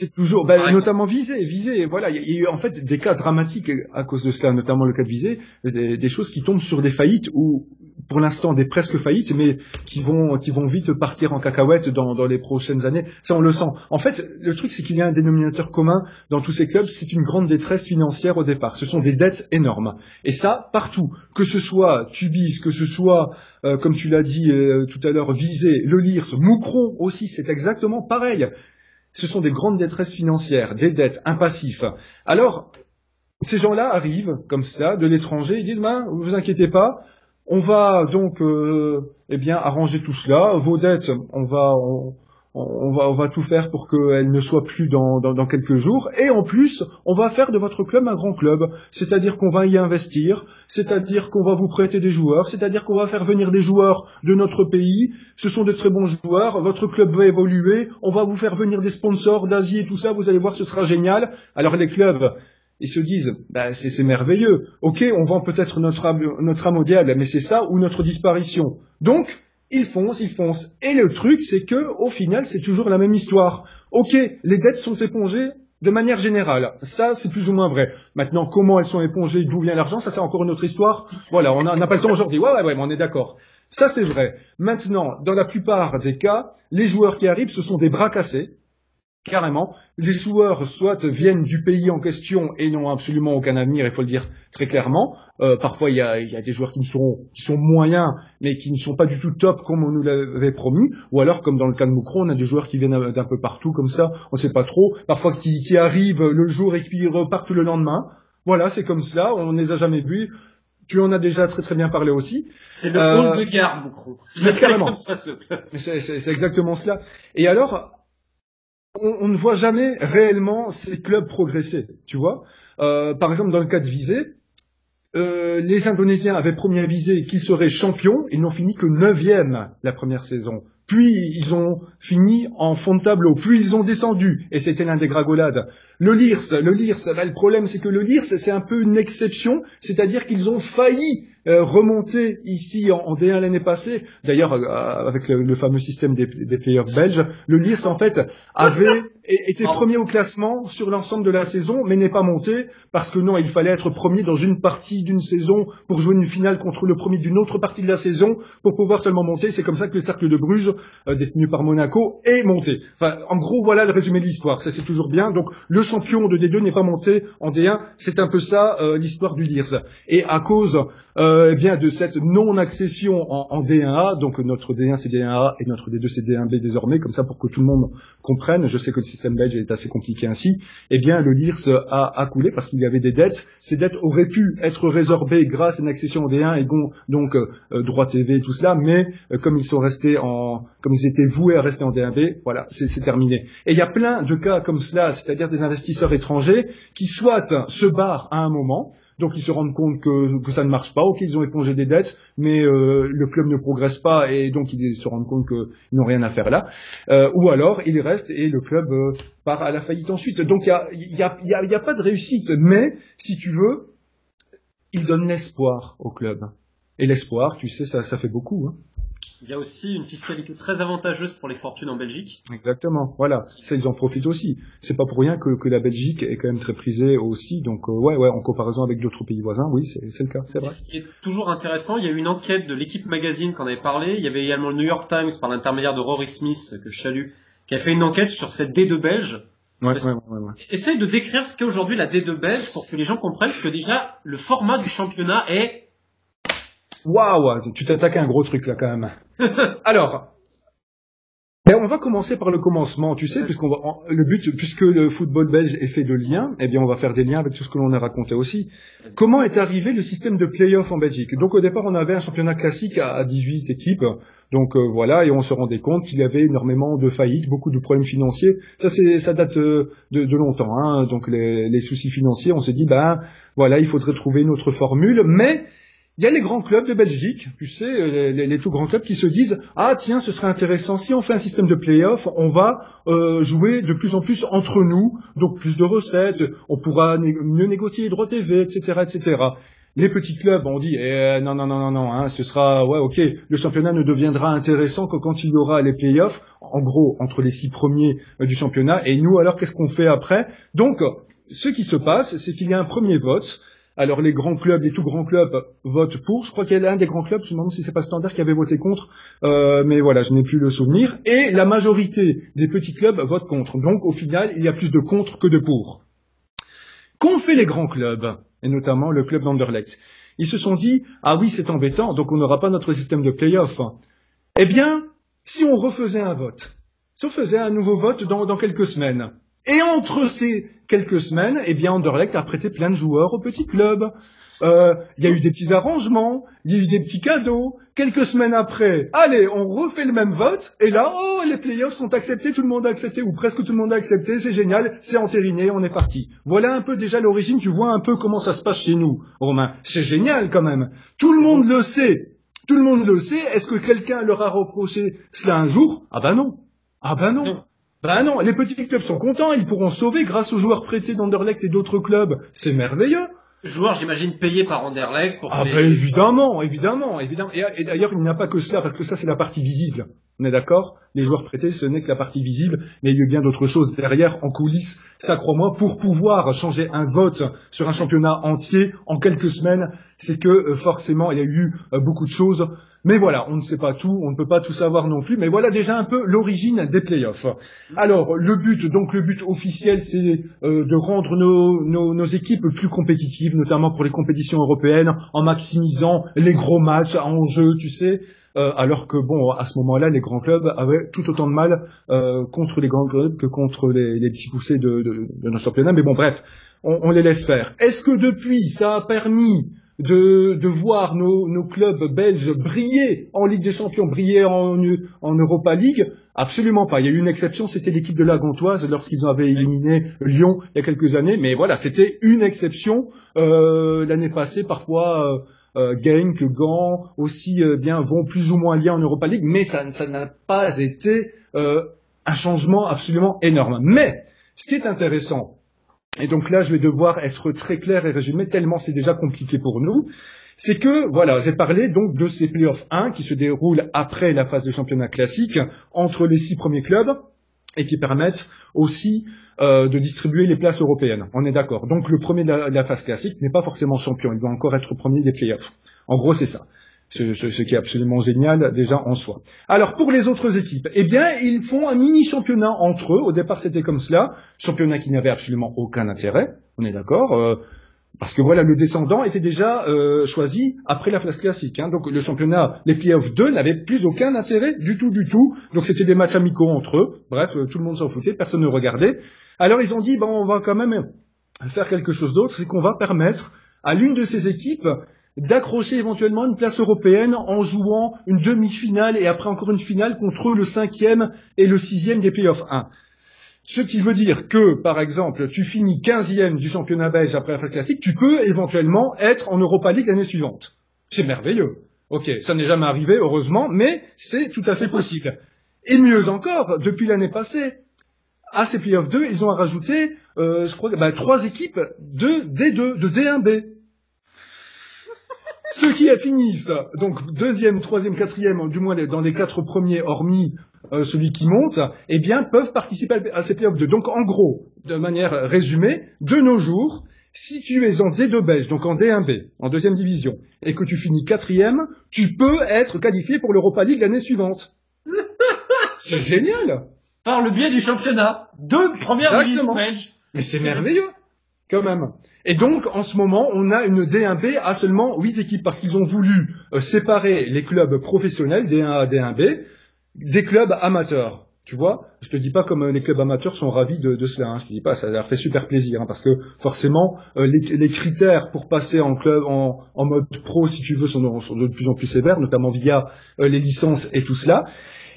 c'est toujours, ben, notamment visé, visé. Voilà, il y, a eu en fait des cas dramatiques à cause de cela, notamment le cas de visé, des, choses qui tombent sur des faillites ou pour l'instant des presque faillites, mais qui vont qui vont vite partir en cacahuète dans, dans les prochaines années. Ça, on le sent. En fait, le truc, c'est qu'il y a un dénominateur commun dans tous ces clubs, c'est une grande détresse financière au départ. Ce sont des dettes énormes. Et ça, partout, que ce soit Tubis, que ce soit, euh, comme tu l'as dit euh, tout à l'heure, Visé, Le Lirs, Moucron aussi, c'est exactement pareil ce sont des grandes détresses financières, des dettes, un. Alors, ces gens-là arrivent comme ça de l'étranger, ils disent ben, vous inquiétez pas, on va donc euh, eh bien arranger tout cela, vos dettes, on va on va, on va tout faire pour qu'elle ne soit plus dans, dans, quelques jours. Et en plus, on va faire de votre club un grand club. C'est-à-dire qu'on va y investir, c'est-à-dire qu'on va vous prêter des joueurs, c'est-à-dire qu'on va faire venir des joueurs de notre pays. Ce sont de très bons joueurs. Votre club va évoluer. On va vous faire venir des sponsors d'Asie et tout ça. Vous allez voir, ce sera génial. Alors les clubs, ils se disent, bah, c'est merveilleux. Ok, on vend peut-être notre notre âme au diable, mais c'est ça ou notre disparition. Donc, ils foncent, ils foncent. Et le truc, c'est que, au final, c'est toujours la même histoire. Ok, les dettes sont épongées de manière générale. Ça, c'est plus ou moins vrai. Maintenant, comment elles sont épongées, d'où vient l'argent, ça c'est encore une autre histoire. Voilà, on n'a pas le temps aujourd'hui. Ouais, ouais, ouais, mais on est d'accord. Ça, c'est vrai. Maintenant, dans la plupart des cas, les joueurs qui arrivent, ce sont des bras cassés carrément. Les joueurs soit viennent du pays en question et n'ont absolument aucun avenir, il faut le dire très clairement. Euh, parfois, il y a, des joueurs qui, sont, qui sont moyens, mais qui ne sont pas du tout top comme on nous l'avait promis. Ou alors, comme dans le cas de Moucron, on a des joueurs qui viennent d'un peu partout comme ça, on ne sait pas trop. Parfois, qui, qui arrivent le jour et qui repartent le lendemain. Voilà, c'est comme cela, on ne les a jamais vus. Tu en as déjà très très bien parlé aussi.
C'est le euh, de garde, Moucron.
C'est exactement cela. Et alors, on, ne voit jamais réellement ces clubs progresser, tu vois. Euh, par exemple, dans le cas de Visé, euh, les Indonésiens avaient promis à Visé qu'ils seraient champions, ils n'ont fini que neuvième la première saison. Puis ils ont fini en fond de tableau, puis ils ont descendu, et c'était l'un des gragolades. Le LIRS, le LIRS, là le problème c'est que le LIRS c'est un peu une exception, c'est-à-dire qu'ils ont failli euh, remonter ici en, D1 l'année passée. D'ailleurs, euh, avec le, fameux système des, des players belges, le LIRS en fait avait été premier au classement sur l'ensemble de la saison, mais n'est pas monté parce que non, il fallait être premier dans une partie d'une saison pour jouer une finale contre le premier d'une autre partie de la saison pour pouvoir seulement monter. C'est comme ça que le cercle de Bruges, euh, détenu par Monaco, est monté. Enfin, en gros, voilà le résumé de l'histoire. Ça c'est toujours bien. Donc, le champion de D2 n'est pas monté en D1. C'est un peu ça l'histoire du LIRS. Et à cause euh, eh bien de cette non-accession en, D1A, donc notre D1 c'est D1A et notre D2 c'est D1B désormais, comme ça pour que tout le monde comprenne, je sais que le système belge est assez compliqué ainsi, eh bien le LIRS a, a coulé parce qu'il y avait des dettes, ces dettes auraient pu être résorbées grâce à une accession en D1 et donc euh, droit TV et tout cela, mais euh, comme ils sont restés en, comme ils étaient voués à rester en D1B, voilà, c'est terminé. Et il y a plein de cas comme cela, c'est-à-dire des investisseurs étrangers qui soit se barrent à un moment, donc ils se rendent compte que, que ça ne marche pas, ok ils ont épongé des dettes, mais euh, le club ne progresse pas et donc ils se rendent compte qu'ils n'ont rien à faire là. Euh, ou alors ils restent et le club euh, part à la faillite ensuite. Donc il n'y a, y a, y a, pas de réussite, mais si tu veux, ils donnent l'espoir au club. Et l'espoir, tu sais, ça, ça fait beaucoup. Hein.
Il y a aussi une fiscalité très avantageuse pour les fortunes en Belgique.
Exactement, voilà. Ça, ils en profitent aussi. C'est pas pour rien que, que, la Belgique est quand même très prisée aussi. Donc, euh, ouais, ouais, en comparaison avec d'autres pays voisins, oui, c'est le cas, c'est vrai.
Ce qui est toujours intéressant, il y a eu une enquête de l'équipe magazine qu'on avait parlé. Il y avait également le New York Times par l'intermédiaire de Rory Smith, que je salue, qui a fait une enquête sur cette D2 belge.
Ouais, ouais, ouais, ouais.
Essaye de décrire ce qu'est aujourd'hui la D2 belge pour que les gens comprennent que déjà, le format du championnat est
Waouh, tu t'attaques à un gros truc là quand même. Alors, ben, on va commencer par le commencement, tu sais, puisqu'on va, le but, puisque le football belge est fait de liens, eh bien, on va faire des liens avec tout ce que l'on a raconté aussi. Comment est arrivé le système de play-off en Belgique? Donc, au départ, on avait un championnat classique à, 18 équipes. Donc, euh, voilà, et on se rendait compte qu'il y avait énormément de faillites, beaucoup de problèmes financiers. Ça, c'est, ça date euh, de, de longtemps. Hein. Donc, les, les soucis financiers, on s'est dit, ben, voilà, il faudrait trouver une autre formule, mais il y a les grands clubs de Belgique, tu sais, euh, les, les, tout grands clubs qui se disent ah tiens ce serait intéressant si on fait un système de play-off, on va euh, jouer de plus en plus entre nous, donc plus de recettes, on pourra mieux négocier les droits TV, etc., etc. Les petits clubs ont dit eh, non non non non non, hein, ce sera ouais ok, le championnat ne deviendra intéressant que quand il y aura les play-offs, en gros entre les six premiers euh, du championnat. Et nous alors qu'est-ce qu'on fait après? Donc ce qui se passe, c'est qu'il y a un premier vote alors les grands clubs, les tout grands clubs votent pour. Je crois qu'il y a un des grands clubs, je me demande si c'est pas Standard qui avait voté contre, euh, mais voilà, je n'ai plus le souvenir. Et la majorité des petits clubs votent contre. Donc au final, il y a plus de contre que de pour. Qu'ont fait les grands clubs, et notamment le club d'Anderlecht? Ils se sont dit, ah oui, c'est embêtant, donc on n'aura pas notre système de play-off. Eh bien, si on refaisait un vote, si on faisait un nouveau vote dans quelques semaines, Et entre ces quelques semaines, eh bien, Anderlecht a prêté plein de joueurs au petit club. Euh, il y a eu des petits arrangements, il y a eu des petits cadeaux. Quelques semaines après, allez, on refait le même vote, et là, oh, les playoffs sont acceptés, tout le monde a accepté, ou presque tout le monde a accepté, c'est génial, c'est entériné, on est parti. Voilà un peu déjà l'origine, tu vois un peu comment ça se passe chez nous, Romain. C'est génial quand même. Tout le monde le sait. Tout le monde le sait. Est-ce que quelqu'un leur a reproché cela un jour? Ah ben non. Ah ben non. Ben non, les petits clubs sont contents, ils pourront sauver grâce aux joueurs prêtés d'Anderlecht et d'autres clubs. C'est merveilleux.
Joueurs, j'imagine, payés par Anderlecht pour...
Ah ben évidemment, évidemment, évidemment. Et, d'ailleurs, il n'y a pas que cela, parce que ça, c'est la partie visible. On est d'accord? Les joueurs prêtés, ce n'est que la partie visible, mais il y a bien d'autres choses derrière, en coulisses, ça crois-moi, pour pouvoir changer un vote sur un championnat entier en quelques semaines, c'est que euh, forcément, il y a eu euh, beaucoup de choses mais voilà, on ne sait pas tout, on ne peut pas tout savoir non plus, mais voilà déjà un peu l'origine des playoffs. Alors, le but, donc le but officiel, c'est euh, de rendre nos, nos, nos, équipes plus compétitives, notamment pour les compétitions européennes, en maximisant les gros matchs en jeu, tu sais. Euh, alors que bon, à ce moment-là, les grands clubs avaient tout autant de mal euh, contre les grands clubs que contre les, les petits poussés de, de, de nos championnats. Mais bon, bref, on, on les laisse faire. Est-ce que depuis, ça a permis de, de voir nos, nos, clubs belges briller en Ligue des Champions, briller en, en Europa League Absolument pas. Il y a eu une exception, c'était l'équipe de la Gantoise lorsqu'ils avaient éliminé Lyon il y a quelques années. Mais voilà, c'était une exception. Euh, L'année passée, parfois, euh, euh, Genk, Gand aussi euh, bien vont plus ou moins liés en Europa League, mais ça n'a pas été euh, un changement absolument énorme. Mais ce qui est intéressant, et donc là, je vais devoir être très clair et résumer, tellement c'est déjà compliqué pour nous. C'est que, voilà, j'ai parlé donc de ces playoffs 1 qui se déroulent après la phase de championnat classique entre les six premiers clubs et qui permettent aussi euh, de distribuer les places européennes. On est d'accord. Donc le premier de la phase classique n'est pas forcément champion, il doit encore être premier des playoffs. En gros, c'est ça ce, qui est absolument génial déjà en soi. Alors pour les autres équipes, eh bien ils font un mini championnat entre eux. Au départ c'était comme cela, championnat qui n'avait absolument aucun intérêt. On est d'accord. Euh, parce que voilà, le descendant était déjà euh, choisi après la phase classique. Hein. Donc le championnat, les playoffs 2 n'avaient plus aucun intérêt du tout, du tout. Donc c'était des matchs amicaux entre eux. Bref, euh, tout le monde s'en foutait, personne ne regardait. Alors ils ont dit, bon, on va quand même faire quelque chose d'autre, c'est qu'on va permettre à l'une de ces équipes d'accrocher éventuellement une place européenne en jouant une demi-finale et après encore une finale contre le cinquième et le sixième des playoffs 1. Ce qui veut dire que, par exemple, tu finis quinzième du championnat belge après la phase classique, tu peux éventuellement être en Europa League l'année suivante. C'est merveilleux. Ok, ça n'est jamais arrivé, heureusement, mais c'est tout à fait possible. Et mieux encore, depuis l'année passée, à ces playoffs 2, ils ont rajouté, euh, je crois, bah, trois équipes de D2, de D1B. Ceux qui finissent, donc deuxième, troisième, quatrième, du moins dans les quatre premiers, hormis euh, celui qui monte, eh bien, peuvent participer à ces playoffs 2. Donc, en gros, de manière résumée, de nos jours, si tu es en D2 belge, donc en D1B, en deuxième division, et que tu finis quatrième, tu peux être qualifié pour l'Europa League l'année suivante. C'est génial
Par le biais du championnat. Deux premières divisions belges.
Mais c'est merveilleux quand même. Et donc, en ce moment, on a une D1B à seulement 8 équipes parce qu'ils ont voulu euh, séparer les clubs professionnels, D1A, D1B, des clubs amateurs. Tu vois, je te dis pas comme euh, les clubs amateurs sont ravis de, cela. Hein. Je te dis pas, ça leur fait super plaisir hein, parce que forcément, euh, les, critères pour passer en club, en, mode pro, si tu veux, sont de, plus en plus sévères, notamment via les licences et tout cela.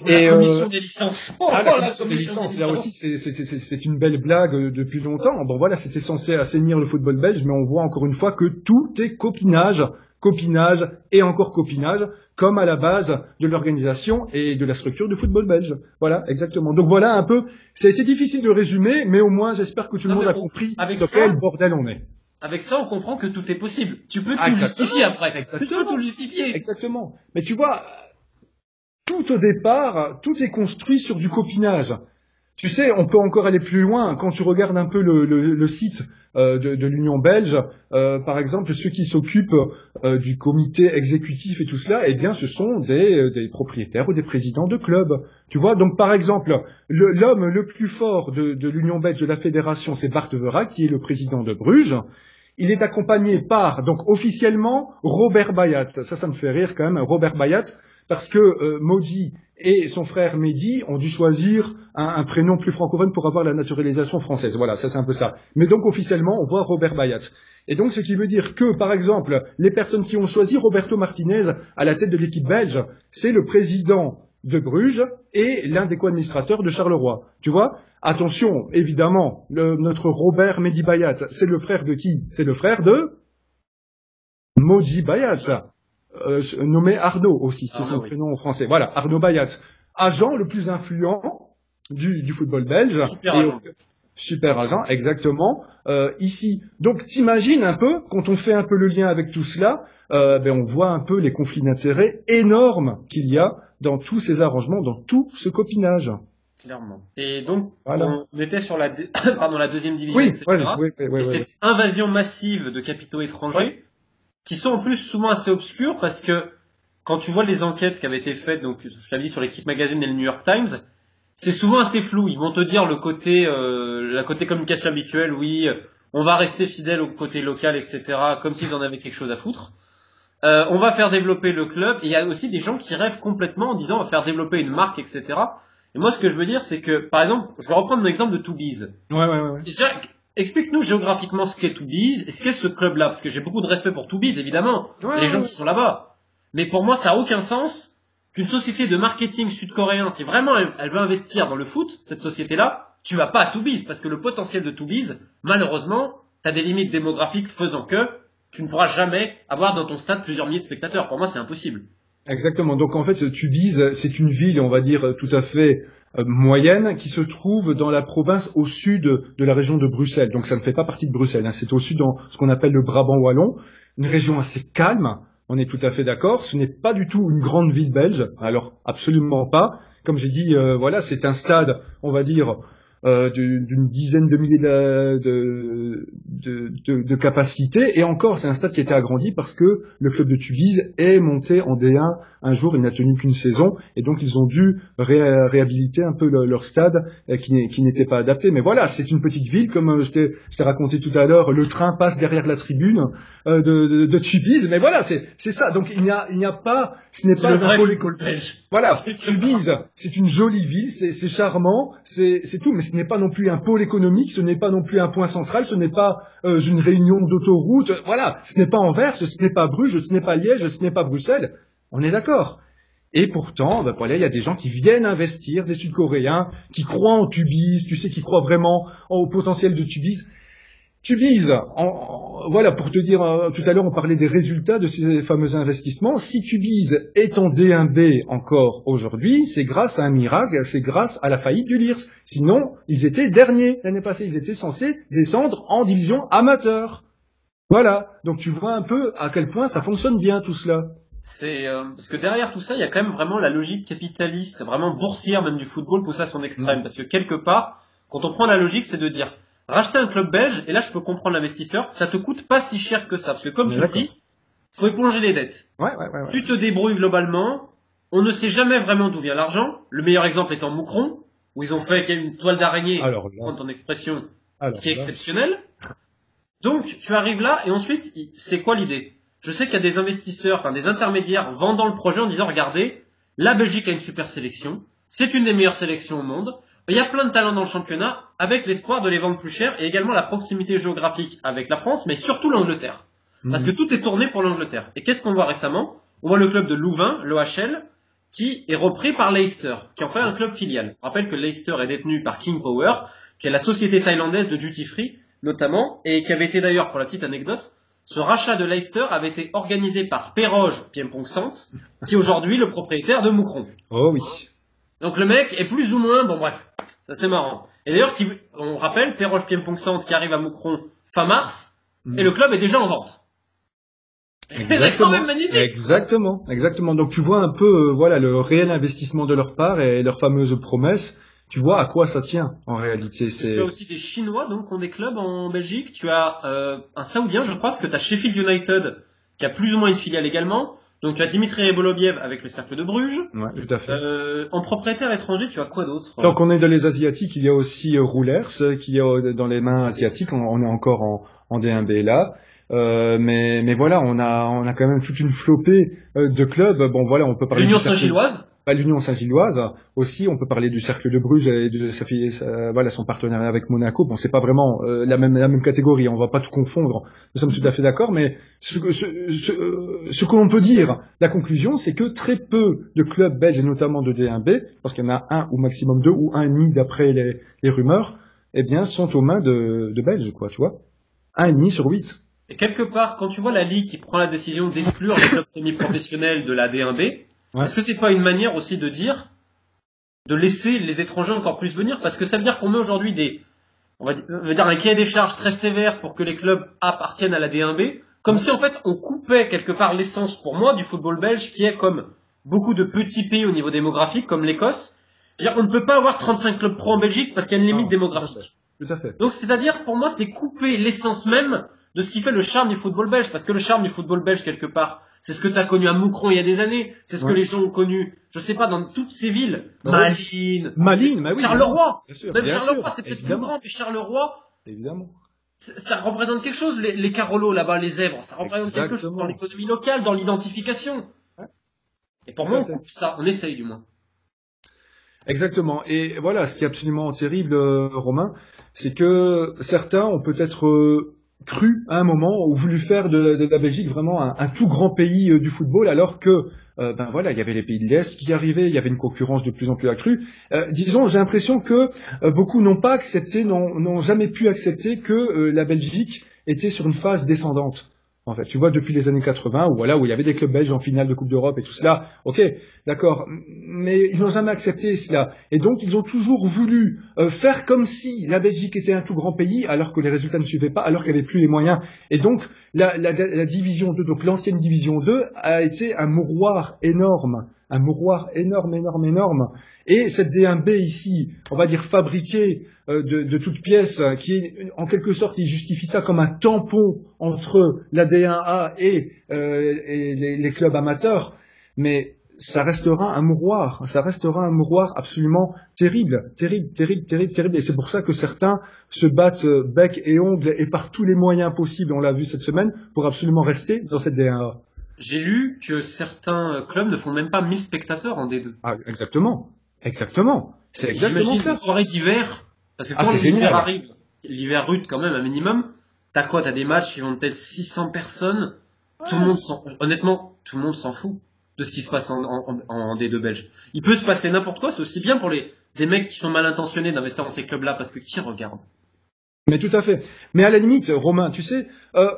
La et commission des licences.
ah, la, commission des licences, là aussi, c'est une belle blague euh, depuis longtemps. Bon, voilà, c'était censé assainir le football belge, mais on voit encore une fois que tout est copinage, copinage et encore copinage, comme à la base de l'organisation et de la structure du football belge. Voilà, exactement. Donc voilà un peu. Ça a été difficile de résumer, mais au moins, j'espère que tout le monde a compris avec dans quel bordel on est.
Avec ça, on comprend que tout est possible. Tu peux tout justifier après.
Exactement. Tu peux tout justifier. Exactement. Mais tu vois, tout au départ, tout est construit sur du copinage. Tu sais, on peut encore aller plus loin. Quand tu regardes un peu le, site euh, de, l'Union belge, euh, par exemple, ceux qui s'occupent euh, du comité exécutif et tout cela, eh bien, ce sont des, propriétaires ou des présidents de clubs. Tu vois, donc par exemple, l'homme le, plus fort de, l'Union belge de la fédération, c'est Bart Vera, qui est le président de Bruges. il est accompagné par, donc officiellement, Robert Bayat. Ça, ça me fait rire quand même, Robert Bayat, parce que euh, Moji et son frère Mehdi ont dû choisir un, prénom plus francophone pour avoir la naturalisation française. Voilà, ça c'est un peu ça. Mais donc officiellement, on voit Robert Bayat. Et donc ce qui veut dire que, par exemple, les personnes qui ont choisi Roberto Martinez à la tête de l'équipe belge, c'est le président de Bruges et l'un des co-administrateurs de Charleroi. Tu vois? Attention, évidemment, notre Robert Mehdi Bayat, c'est le frère de qui? C'est le frère de Moji Bayat, euh, nommé Arnaud aussi, c'est son prénom français. Voilà, Arnaud Bayat, agent le plus influent du, football belge.
Super agent.
Super agent, exactement. Euh, ici, donc t'imagines un peu, quand on fait un peu le lien avec tout cela, euh, ben on voit un peu les conflits d'intérêts énormes qu'il y a dans tous ces arrangements, dans tout ce copinage.
Clairement. Et donc, on était sur la, Pardon, la deuxième division, etc. et cette invasion massive de capitaux étrangers, qui sont en plus souvent assez obscurs parce que quand tu vois les enquêtes qui avaient été faites, donc je t'avais dit sur l'équipe magazine et le New York Times, c'est souvent assez flou. Ils vont te dire le côté, euh, la côté communication habituelle, oui, on va rester fidèle au côté local, etc., comme s'ils en avaient quelque chose à foutre. Euh, on va faire développer le club. Et il y a aussi des gens qui rêvent complètement en disant on va faire développer une marque, etc. Et moi, ce que je veux dire, c'est que, par exemple, je vais reprendre l'exemple de Toubiz.
Ouais, ouais, ouais.
Explique-nous géographiquement ce qu'est Toubiz et ce qu'est ce club-là, parce que j'ai beaucoup de respect pour Toubiz, évidemment, les gens qui sont là-bas. Mais pour moi, ça a aucun sens qu'une société de marketing sud-coréen, si vraiment elle, veut investir dans le foot, cette société-là, tu vas pas à Toubiz, parce que le potentiel de Toubiz, malheureusement, t'as des limites démographiques faisant que tu ne pourras jamais avoir dans ton stade plusieurs milliers de spectateurs. Pour moi, c'est impossible.
Exactement. Donc en fait, Tubize, c'est une ville, on va dire, tout à fait euh, moyenne qui se trouve dans la province au sud de la région de Bruxelles. Donc ça ne fait pas partie de Bruxelles. Hein. C'est au sud dans ce qu'on appelle le Brabant wallon, une région assez calme. On est tout à fait d'accord. Ce n'est pas du tout une grande ville belge. Alors absolument pas. Comme j'ai dit, euh, voilà, c'est un stade, on va dire, euh, d'une dizaine de milliers de, de, de, de, capacités. Et encore, c'est un stade qui a été agrandi parce que le club de Tubize est monté en D1 un jour. Il n'a tenu qu'une saison. Et donc, ils ont dû réhabiliter un peu leur stade euh, qui, n'était pas adapté. Mais voilà, c'est une petite ville. Comme euh, je t'ai raconté tout à l'heure, le train passe derrière la tribune de, de, de Tubize. Mais voilà, c'est ça. Donc, il n'y a, il n'y a pas...
Ce n'est pas un belge.
Voilà, Tubize, c'est une jolie ville, c'est charmant, c'est tout. Mais ce n'est pas non plus un pôle économique, ce n'est pas non plus un point central, ce n'est pas euh, une réunion d'autoroute, voilà, ce n'est pas Anvers, ce n'est pas Bruges, ce n'est pas Liège, ce n'est pas Bruxelles. On est d'accord. Et pourtant, voilà, il y a des gens qui viennent investir, des Sud-Coréens, qui croient en Tubize, tu sais, qui croient vraiment au potentiel de Tubize. Tu vises, voilà, pour te dire, euh, tout à l'heure on parlait des résultats de ces fameux investissements. Si tu vises est en D1B encore aujourd'hui, c'est grâce à un miracle, c'est grâce à la faillite du LIRS. Sinon, ils étaient derniers l'année passée, ils étaient censés descendre en division amateur. Voilà, donc tu vois un peu à quel point ça fonctionne bien tout cela.
C'est euh, parce que derrière tout ça, il y a quand même vraiment la logique capitaliste, vraiment boursière même du football poussée à son extrême. Mm. Parce que quelque part, quand on prend la logique, c'est de dire racheter un club belge, et là je peux comprendre l'investisseur, ça te coûte pas si cher que ça, parce que comme tu le dis, faut éponger les dettes.
Ouais, ouais, ouais,
tu te débrouilles globalement, on ne sait jamais vraiment d'où vient l'argent. Le meilleur exemple étant Moucron, où ils ont fait une toile d'araignée, en ton expression, qui est exceptionnelle. Donc tu arrives là, et ensuite, c'est quoi l'idée? Je sais qu'il y a des investisseurs, enfin des intermédiaires vendant le projet en disant, regardez, la Belgique a une super sélection, c'est une des meilleures sélections au monde, il y a plein de talents dans le championnat, avec l'espoir de les vendre plus cher, et également la proximité géographique avec la France, mais surtout l'Angleterre. Parce que mhm. tout est tourné pour l'Angleterre. Et qu'est-ce qu'on voit récemment? On voit le club de Louvain, l'OHL, qui est repris par Leicester, qui en fait un club filial. On rappelle que Leicester est détenu par King Power, qui est la société thaïlandaise de duty free, notamment, et qui avait été d'ailleurs, pour la petite anecdote, ce rachat de Leicester avait été organisé par Perroge Piempong Sant, qui est aujourd'hui le propriétaire de Moucron.
Oh oui.
Donc le mec est plus ou moins, bon bref, ça c'est marrant. Et d'ailleurs, on rappelle, Perroche Piempong Centre qui arrive à Moucron fin mars, mm. et le club est déjà en vente.
Exactement. Exactement, exactement. Donc tu vois un peu, euh, voilà, le réel investissement de leur part et leur fameuse promesse. Tu vois à quoi ça tient en réalité.
Tu as aussi des Chinois donc qui ont des clubs en Belgique. Tu as euh, un Saoudien, je crois, parce que tu as Sheffield United qui a plus ou moins une filiale également. Donc la Dimitri Rebolobiev avec le Cercle de Bruges.
Ouais, tout à fait.
Euh, en propriétaire étranger, tu as quoi d'autre
Donc on est dans les asiatiques, il y a aussi euh, Roulers euh, qui est euh, dans les mains asiatiques. On, on est encore en, en D1B là. Euh, mais, mais voilà, on a, on a quand même toute une flopée de clubs. Bon voilà, on peut parler
L'Union Saint-Gilloise.
Bah, l'Union Saint-Gilloise aussi, on peut parler du Cercle de Bruges et de sa sa- voilà, son partenariat avec Monaco. Bon, c'est pas vraiment euh, la même la même catégorie, on va pas tout confondre. Nous sommes tout à fait d'accord, mais ce, ce, ce, euh, ce que l'on peut dire, la conclusion, c'est que très peu de clubs belges et notamment de D1B, parce qu'il y en a un ou maximum deux ou un demi d'après les, les rumeurs, eh bien, sont aux mains de, de Belges, quoi, tu vois. Un et sur huit.
Et quelque part, quand tu vois la Ligue qui prend la décision d'exclure les clubs semi-professionnels de la D1B,
Ouais.
est-ce que c'est pas une manière aussi de dire, de laisser les étrangers encore plus venir? Parce que ça veut dire qu'on met aujourd'hui des, on va dire, un cahier des charges très sévère pour que les clubs appartiennent à la D1B, comme si en fait on coupait quelque part l'essence pour moi du football belge qui est comme beaucoup de petits pays au niveau démographique, comme l'Écosse. Je veux dire, on ne peut pas avoir 35 clubs pro en Belgique parce qu'il y a une limite
Non,
démographique.
Tout à fait.
Donc c'est-à-dire pour moi c'est couper l'essence même de ce qui fait le charme du football belge parce que le charme du football belge quelque part c'est ce que tu as connu à Moucron il y a des années, c'est ce que les gens ont connu, je sais pas dans toutes ces villes,
Bah
Malines,
Malines, bah oui.
Charleroi,
Bien sûr,
même
bien
Charleroi c'est peut-être plus grand mais Charleroi
Évidemment.
ça représente quelque chose les, les carolos là-bas les zèbres, ça représente quelque chose dans l'économie locale, dans l'identification.
Ouais.
Et pour moi on coupe ça, on essaye du moins.
Exactement. Et voilà, ce qui est absolument terrible, euh, Romain, c'est que certains ont peut-être euh, cru à un moment ou voulu faire de, la Belgique vraiment un, tout grand pays euh, du football, alors que euh, ben voilà, il y avait les pays de l'Est qui arrivaient, il y avait une concurrence de plus en plus accrue. Euh, disons, j'ai l'impression que beaucoup n'ont pas accepté, n'ont jamais pu accepter que la Belgique était sur une phase descendante. En fait, tu vois, depuis les années 80, où voilà, où il y avait des clubs belges en finale de Coupe d'Europe et tout cela, ok, d'accord, mais ils n'ont jamais accepté cela. Et donc, ils ont toujours voulu euh, faire comme si la Belgique était un tout grand pays, alors que les résultats ne suivaient pas, alors qu'il n'y avait plus les moyens. Et donc, la, la, la division 2, donc l'ancienne division 2, a été un mouroir énorme, un mouroir énorme, énorme, énorme. Et cette D1B ici, on va dire fabriquée euh, de, de toutes pièces, qui est, en quelque sorte, il justifie ça comme un tampon entre la D1A et, euh, les, clubs amateurs, mais ça restera un mouroir, ça restera un mouroir absolument terrible, terrible, terrible, terrible, terrible. Et c'est pour ça que certains se battent euh, bec et ongles et par tous les moyens possibles, on l'a vu cette semaine, pour absolument rester dans cette D1A.
J'ai lu que certains clubs ne font même pas 1000 spectateurs en D2.
Ah, exactement, exactement. C'est exactement ça.
une soirée d'hiver, parce que
Ah,
quand
c'est
l'hiver arrive, l'hiver rude quand même un minimum, t'as quoi? T'as des matchs qui vont peut-être 600 personnes. Tout le monde s'en, honnêtement, tout le monde s'en fout de ce qui se passe en, en, en- en D2 belge. Il peut se passer n'importe quoi, c'est aussi bien pour les des mecs qui sont mal intentionnés d'investir dans ces clubs-là parce que qui regarde?
Mais tout à fait. Mais à la limite, Romain, tu sais, euh,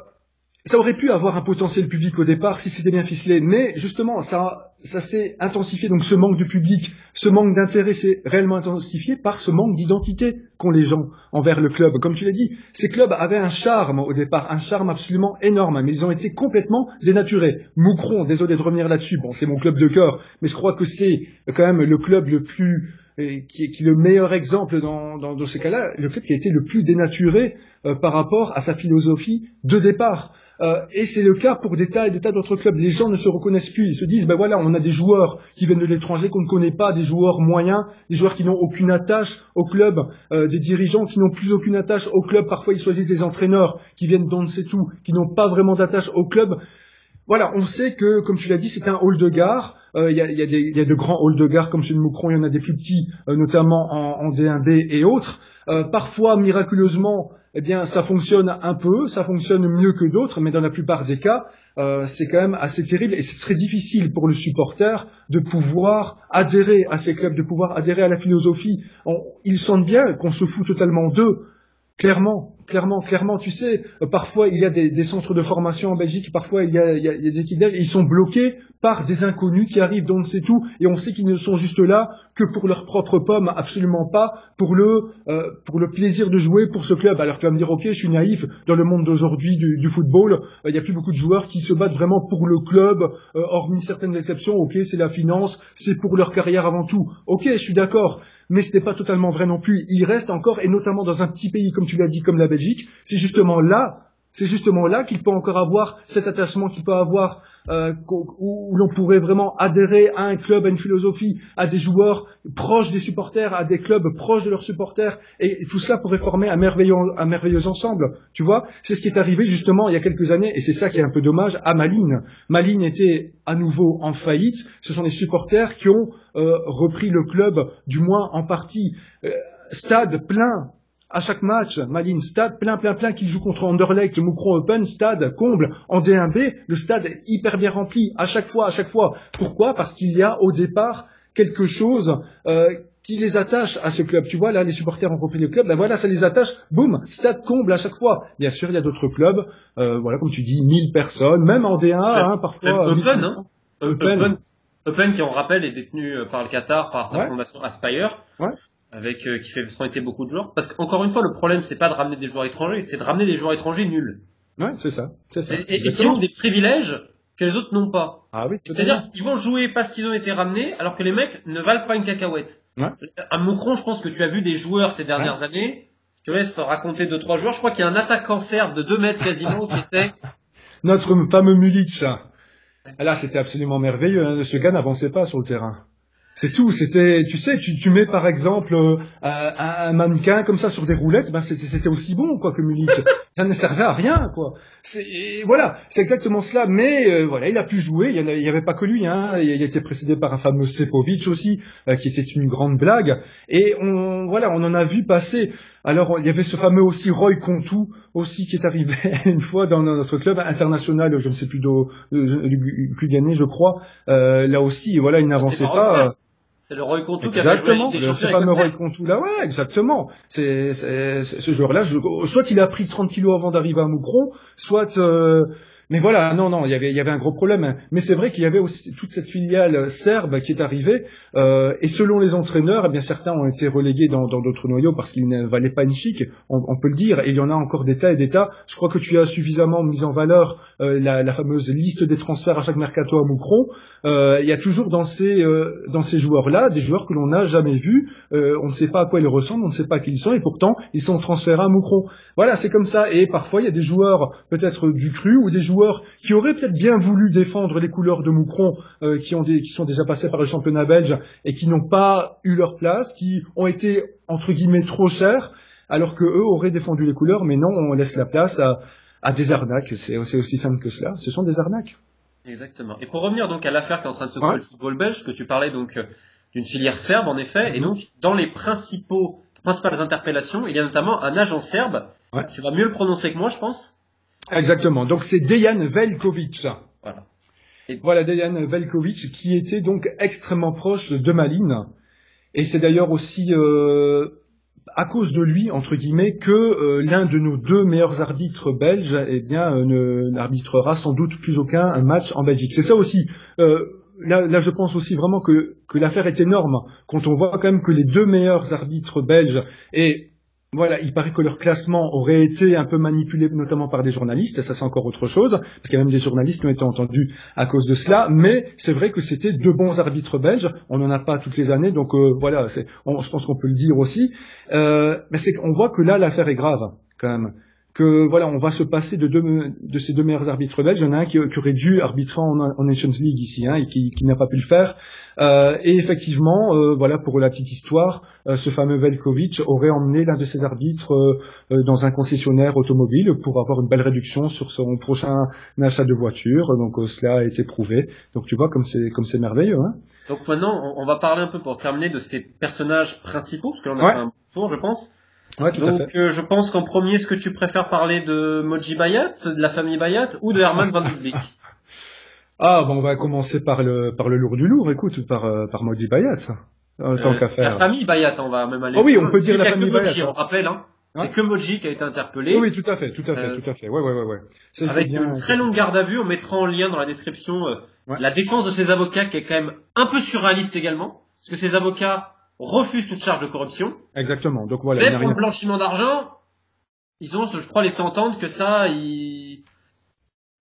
ça aurait pu avoir un potentiel public au départ si c'était bien ficelé, mais justement, ça, ça s'est intensifié. Donc ce manque du public, ce manque d'intérêt s'est réellement intensifié par ce manque d'identité qu'ont les gens envers le club. Comme tu l'as dit, ces clubs avaient un charme au départ, un charme absolument énorme, mais ils ont été complètement dénaturés. Moucron, désolé de revenir là-dessus, bon, c'est mon club de cœur, mais je crois que c'est quand même le club le plus et qui, est, le meilleur exemple dans, dans, dans ces cas-là, le club qui a été le plus dénaturé euh, par rapport à sa philosophie de départ. Euh, et c'est le cas pour des tas et des tas d'autres clubs. Les gens ne se reconnaissent plus. Ils se disent, ben voilà, on a des joueurs qui viennent de l'étranger qu'on ne connaît pas, des joueurs moyens, des joueurs qui n'ont aucune attache au club, euh, des dirigeants qui n'ont plus aucune attache au club. Parfois, ils choisissent des entraîneurs qui viennent d'on ne sait tout, qui n'ont pas vraiment d'attache au club. Voilà, on sait que, comme tu l'as dit, c'est un hall de gare. Euh, Il y, a, y, a y a de grands halls de gare comme celui de Moucron, il y en a des plus petits, euh, notamment en, en D1B et autres. Euh, parfois, miraculeusement, eh bien, ça fonctionne un peu, ça fonctionne mieux que d'autres, mais dans la plupart des cas, c'est quand même assez terrible et c'est très difficile pour le supporter de pouvoir adhérer à ces clubs, de pouvoir adhérer à la philosophie. Ils sentent bien qu'on se fout totalement d'eux. Clairement, clairement, clairement, tu sais, euh, parfois il y a des, centres de formation en Belgique, parfois il y a, des équipes ils sont bloqués par des inconnus qui arrivent d'on ne sait tout, et on sait qu'ils ne sont juste là que pour leur propre pomme, absolument pas pour le euh, pour le plaisir de jouer pour ce club. Alors tu vas me dire, ok, je suis naïf, dans le monde d'aujourd'hui du, football, euh, il y a plus beaucoup de joueurs qui se battent vraiment pour le club, hormis certaines exceptions, ok, c'est la finance, c'est pour leur carrière avant tout. Ok, je suis d'accord, mais ce n'est pas totalement vrai non plus. Il reste encore, et notamment dans un petit pays, comme tu l'as dit, comme la Belgique, c'est justement là qu'il peut encore avoir cet attachement qu'il peut avoir euh, où, l'on pourrait vraiment adhérer à un club, à une philosophie, à des joueurs proches des supporters, à des clubs proches de leurs supporters, et, tout cela pourrait former un merveilleux, un merveilleux ensemble. Tu vois, c'est ce qui est arrivé justement il y a quelques années, et c'est ça qui est un peu dommage à Malines. Malines était à nouveau en faillite. Ce sont les supporters qui ont euh, repris le club, du moins en partie. Euh, stade plein, à chaque match, Malines, stade plein, plein, plein, qui joue contre Anderlecht, Moucron Open, stade comble, en D1B, le stade est hyper bien rempli, à chaque fois, à chaque fois. Pourquoi? Parce qu'il y a au départ quelque chose euh, qui les attache à ce club. Tu vois, là, les supporters ont repris le club, ben voilà, ça les attache, boum, stade comble à chaque fois. Bien sûr, il y a d'autres clubs, euh, voilà, comme tu dis, 1000 personnes, même en D1, hein, parfois.
Open, hein Open. Open, qui on rappelle est détenu euh, par le Qatar, par sa fondation Aspire. Ouais avec euh, qui fait été beaucoup de joueurs. Parce qu'encore une fois, le problème c'est pas de ramener des joueurs étrangers, c'est de ramener des joueurs étrangers nuls.
Ouais, c'est ça, c'est ça.
Et, qui ont des privilèges que les autres n'ont pas.
Ah oui.
C'est-à-dire qu'ils vont jouer parce qu'ils ont été ramenés, alors que les mecs ne valent pas une cacahuète. Ouais. À Moucron, je pense que tu as vu des joueurs ces dernières années. Je te laisse raconter deux trois joueurs. Je crois qu'il y a un attaquant serbe de 2 mètres quasiment qui était
notre fameux Mulic. Là, c'était absolument merveilleux. Hein. Ce gars n'avançait pas sur le terrain. C'est tout. C'était, tu sais, tu, tu mets par exemple euh, un, un, mannequin comme ça sur des roulettes, ben c'était aussi bon quoi que Munich. ça ne servait à rien quoi. C'est voilà, c'est exactement cela. Mais euh, voilà, il a pu jouer. Il n'y avait pas que lui. Hein. Il, a été précédé par un fameux Sepovic aussi, euh, qui était une grande blague. Et on voilà, on en a vu passer. Alors il y avait ce fameux aussi Roy Contou aussi qui est arrivé une fois dans notre club international. Je ne sais plus d'où plus gagné, je crois. là aussi, voilà, il n'avançait pas.
C'est le Roy Contou
qui a Exactement, ce fameux Roy Contou là, ouais, exactement. C'est ce joueur-là, soit il a pris 30 kilos avant d'arriver à Moucron, soit euh, mais voilà, non, non, il y avait, y avait un gros problème. Mais c'est vrai qu'il y avait aussi toute cette filiale serbe qui est arrivée. Euh, et selon les entraîneurs, eh bien certains ont été relégués dans d'autres noyaux parce qu'ils ne valaient pas une chic, on, on, peut le dire. Et il y en a encore des tas et des tas. Je crois que tu as suffisamment mis en valeur euh, la, la, fameuse liste des transferts à chaque mercato à Moucron. Euh, il y a toujours dans ces euh, dans ces joueurs-là des joueurs que l'on n'a jamais vus. Euh, on ne sait pas à quoi ils ressemblent, on ne sait pas qui ils sont, et pourtant ils sont transférés à Moucron. Voilà, c'est comme ça. Et parfois il y a des joueurs peut-être du cru ou des joueurs qui auraient peut-être bien voulu défendre les couleurs de Moucron, euh, qui, ont qui sont déjà passés par le championnat belge et qui n'ont pas eu leur place, qui ont été entre guillemets trop chers, alors que eux auraient défendu les couleurs, mais non, on laisse la place à, des arnaques. C'est aussi simple que cela. Ce sont des arnaques.
Exactement. Et pour revenir donc à l'affaire qui est en train de se passer le football belge, que tu parlais donc euh, d'une filière serbe en effet, et donc dans les principaux principales interpellations, il y a notamment un agent serbe. Tu vas mieux le prononcer que moi, je pense.
Exactement. Donc c'est Dejan Velkovic. Voilà. Et... Voilà Dejan Velkovic qui était donc extrêmement proche de Malines. Et c'est d'ailleurs aussi euh, à cause de lui, entre guillemets, que euh, l'un de nos deux meilleurs arbitres belges, eh bien, euh, n'arbitrera sans doute plus aucun match en Belgique. C'est ça aussi. Là, là, je pense aussi vraiment que, que l'affaire est énorme quand on voit quand même que les deux meilleurs arbitres belges et voilà, il paraît que leur classement aurait été un peu manipulé, notamment par des journalistes. Ça, c'est encore autre chose, parce qu'il y a même des journalistes qui ont été entendus à cause de cela. Mais c'est vrai que c'était deux bons arbitres belges. On n'en a pas toutes les années, donc euh, voilà. je pense qu'on peut le dire aussi. Euh, mais c'est qu'on voit que là, l'affaire est grave, quand même que voilà, on va se passer de, deux, de ces deux meilleurs arbitres belges. Il y en a un qui, aurait dû arbitrer en, Nations League ici, hein, et qui, n'a pas pu le faire. Euh, et effectivement, euh, voilà pour la petite histoire, euh, ce fameux Velkovic aurait emmené l'un de ses arbitres dans un concessionnaire automobile pour avoir une belle réduction sur son prochain achat de voiture. Donc cela a été prouvé. Donc tu vois comme c'est comme c'est merveilleux. Hein
Donc maintenant, on va parler un peu pour terminer de ces personnages principaux, parce qu'on a fait un tour, je pense. Donc euh, je pense qu'en premier, est-ce que tu préfères parler de Moji Bayat, de la famille Bayat, ou de Herman Van Dijk
Ah bon, on va commencer par le par le lourd du lourd. Écoute, par euh, par Moji Bayat,
euh, tant qu'à faire. La famille Bayat, on va même aller.
Oh oui, on peut dire la famille Bayat.
on rappelle, hein. C'est que Moji qui a été interpellé.
Oui, tout à fait, tout à fait, tout à fait. Ouais, ouais, ouais, ouais.
Avec une très longue garde à vue, on mettra en lien dans la description la défense de ses avocats qui est quand même un peu surréaliste également, parce que ses avocats refuse toute charge de corruption.
Exactement. Donc voilà.
Mais pour le blanchiment d'argent, ils ont, je crois, laissé entendre que ça, ils.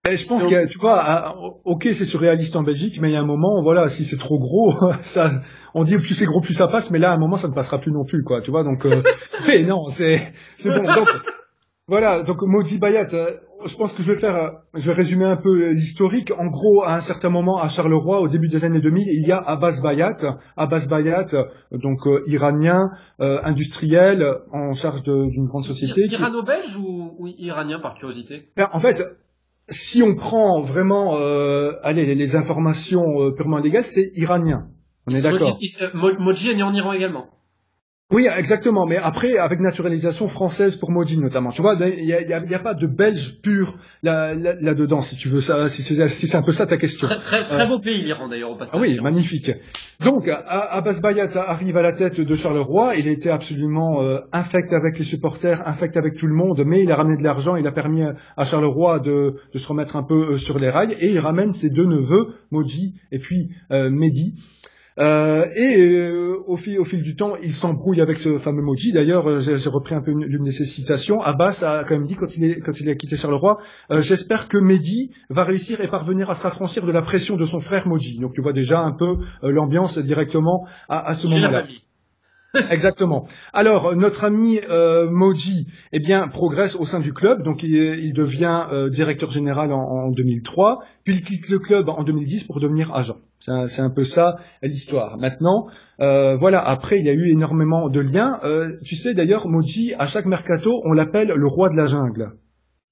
je pense que tu vois, ok, c'est surréaliste en Belgique, mais il y a un moment, voilà, si c'est trop gros, ça, on dit plus c'est gros, plus ça passe, mais là, à un moment, ça ne passera plus non plus, quoi, tu vois. Donc, euh, non, c'est, c'est bon. Donc, voilà. Donc, Maudit Bayat, euh, je pense que je vais faire, je vais résumer un peu l'historique. En gros, à un certain moment, à Charleroi, au début des années 2000, il y a Abbas Bayat, Abbas Bayat, donc euh, iranien, euh, industriel, en charge d'une grande société.
Irano-belge ou, iranien par curiosité?
Ben, En fait, si on prend vraiment, euh, allez, les, informations purement légales, c'est iranien. On est d'accord.
Moji est né en Iran également.
Oui, exactement. Mais après, avec naturalisation française pour Maudit notamment. Tu vois, il n'y a, y a, pas de Belge pur là-dedans, si tu veux ça, si c'est un peu ça ta question.
Très, très, très beau pays l'Iran d'ailleurs au passage.
Ah oui, magnifique. Donc, Abbas Bayat arrive à la tête de Charleroi. Il était absolument euh, infect avec les supporters, infect avec tout le monde, mais il a ramené de l'argent. Il a permis à Charleroi de, de, se remettre un peu euh, sur les rails et il ramène ses deux neveux, Maudit et puis euh, Mehdi. Euh, et euh, au, fil, au fil du temps, il s'embrouille avec ce fameux Moji. D'ailleurs, euh, j'ai repris un peu l'une de ses citations. Abbas a quand même dit quand il, est, quand il a quitté Charleroi, j'espère que Mehdi va réussir et parvenir à s'affranchir de la pression de son frère Moji. Donc tu vois déjà un peu l'ambiance directement à, à ce moment-là. Exactement. Alors notre ami euh, Moji, eh bien, progresse au sein du club, donc il, il devient euh, directeur général en, en, 2003, puis il quitte le club en 2010 pour devenir agent. C'est un, peu ça l'histoire. Maintenant, euh, voilà. Après, il y a eu énormément de liens. Euh, tu sais d'ailleurs, Moji, à chaque mercato, on l'appelle le roi de la jungle.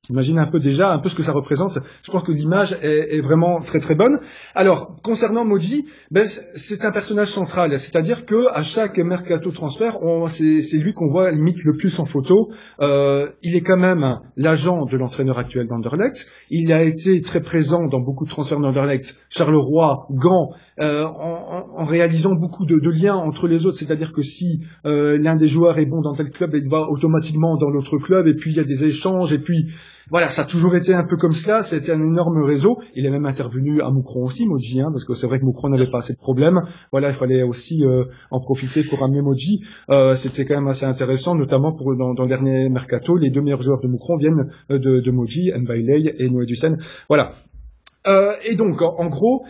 Imagine un peu déjà un peu ce que ça représente. Je crois que l'image est, est, vraiment très très bonne. Alors concernant Moji, ben, c'est un personnage central, c'est-à-dire que à chaque mercato transfert, c'est lui qu'on voit limite le plus en photo. Euh, il est quand même l'agent de l'entraîneur actuel d'Anderlecht. Il a été très présent dans beaucoup de transferts d'Anderlecht, Charleroi, Gand, euh, en, en, réalisant beaucoup de, de, liens entre les autres. C'est-à-dire que si euh, l'un des joueurs est bon dans tel club, il va automatiquement dans l'autre club, et puis il y a des échanges, et puis voilà, ça a toujours été un peu comme cela, c'était un énorme réseau. Il est même intervenu à Moucron aussi, Moji, hein, parce que c'est vrai que Moucron n'avait pas assez de problèmes. Voilà, il fallait aussi euh, en profiter pour ramener Moji. Euh, c'était quand même assez intéressant, notamment pour dans, dans, le dernier mercato, les deux meilleurs joueurs de Moucron viennent euh, de, de Moji, Mbailey et Noé Dussen. Voilà. et donc, en, en gros,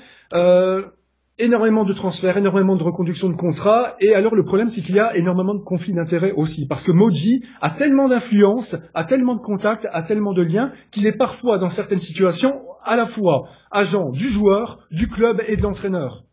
énormément de transferts, énormément de reconduction de contrats, et alors le problème c'est qu'il y a énormément de conflits d'intérêts aussi, parce que Moji a tellement d'influence, a tellement de contacts, a tellement de liens, qu'il est parfois dans certaines situations à la fois agent du joueur, du club et de l'entraîneur.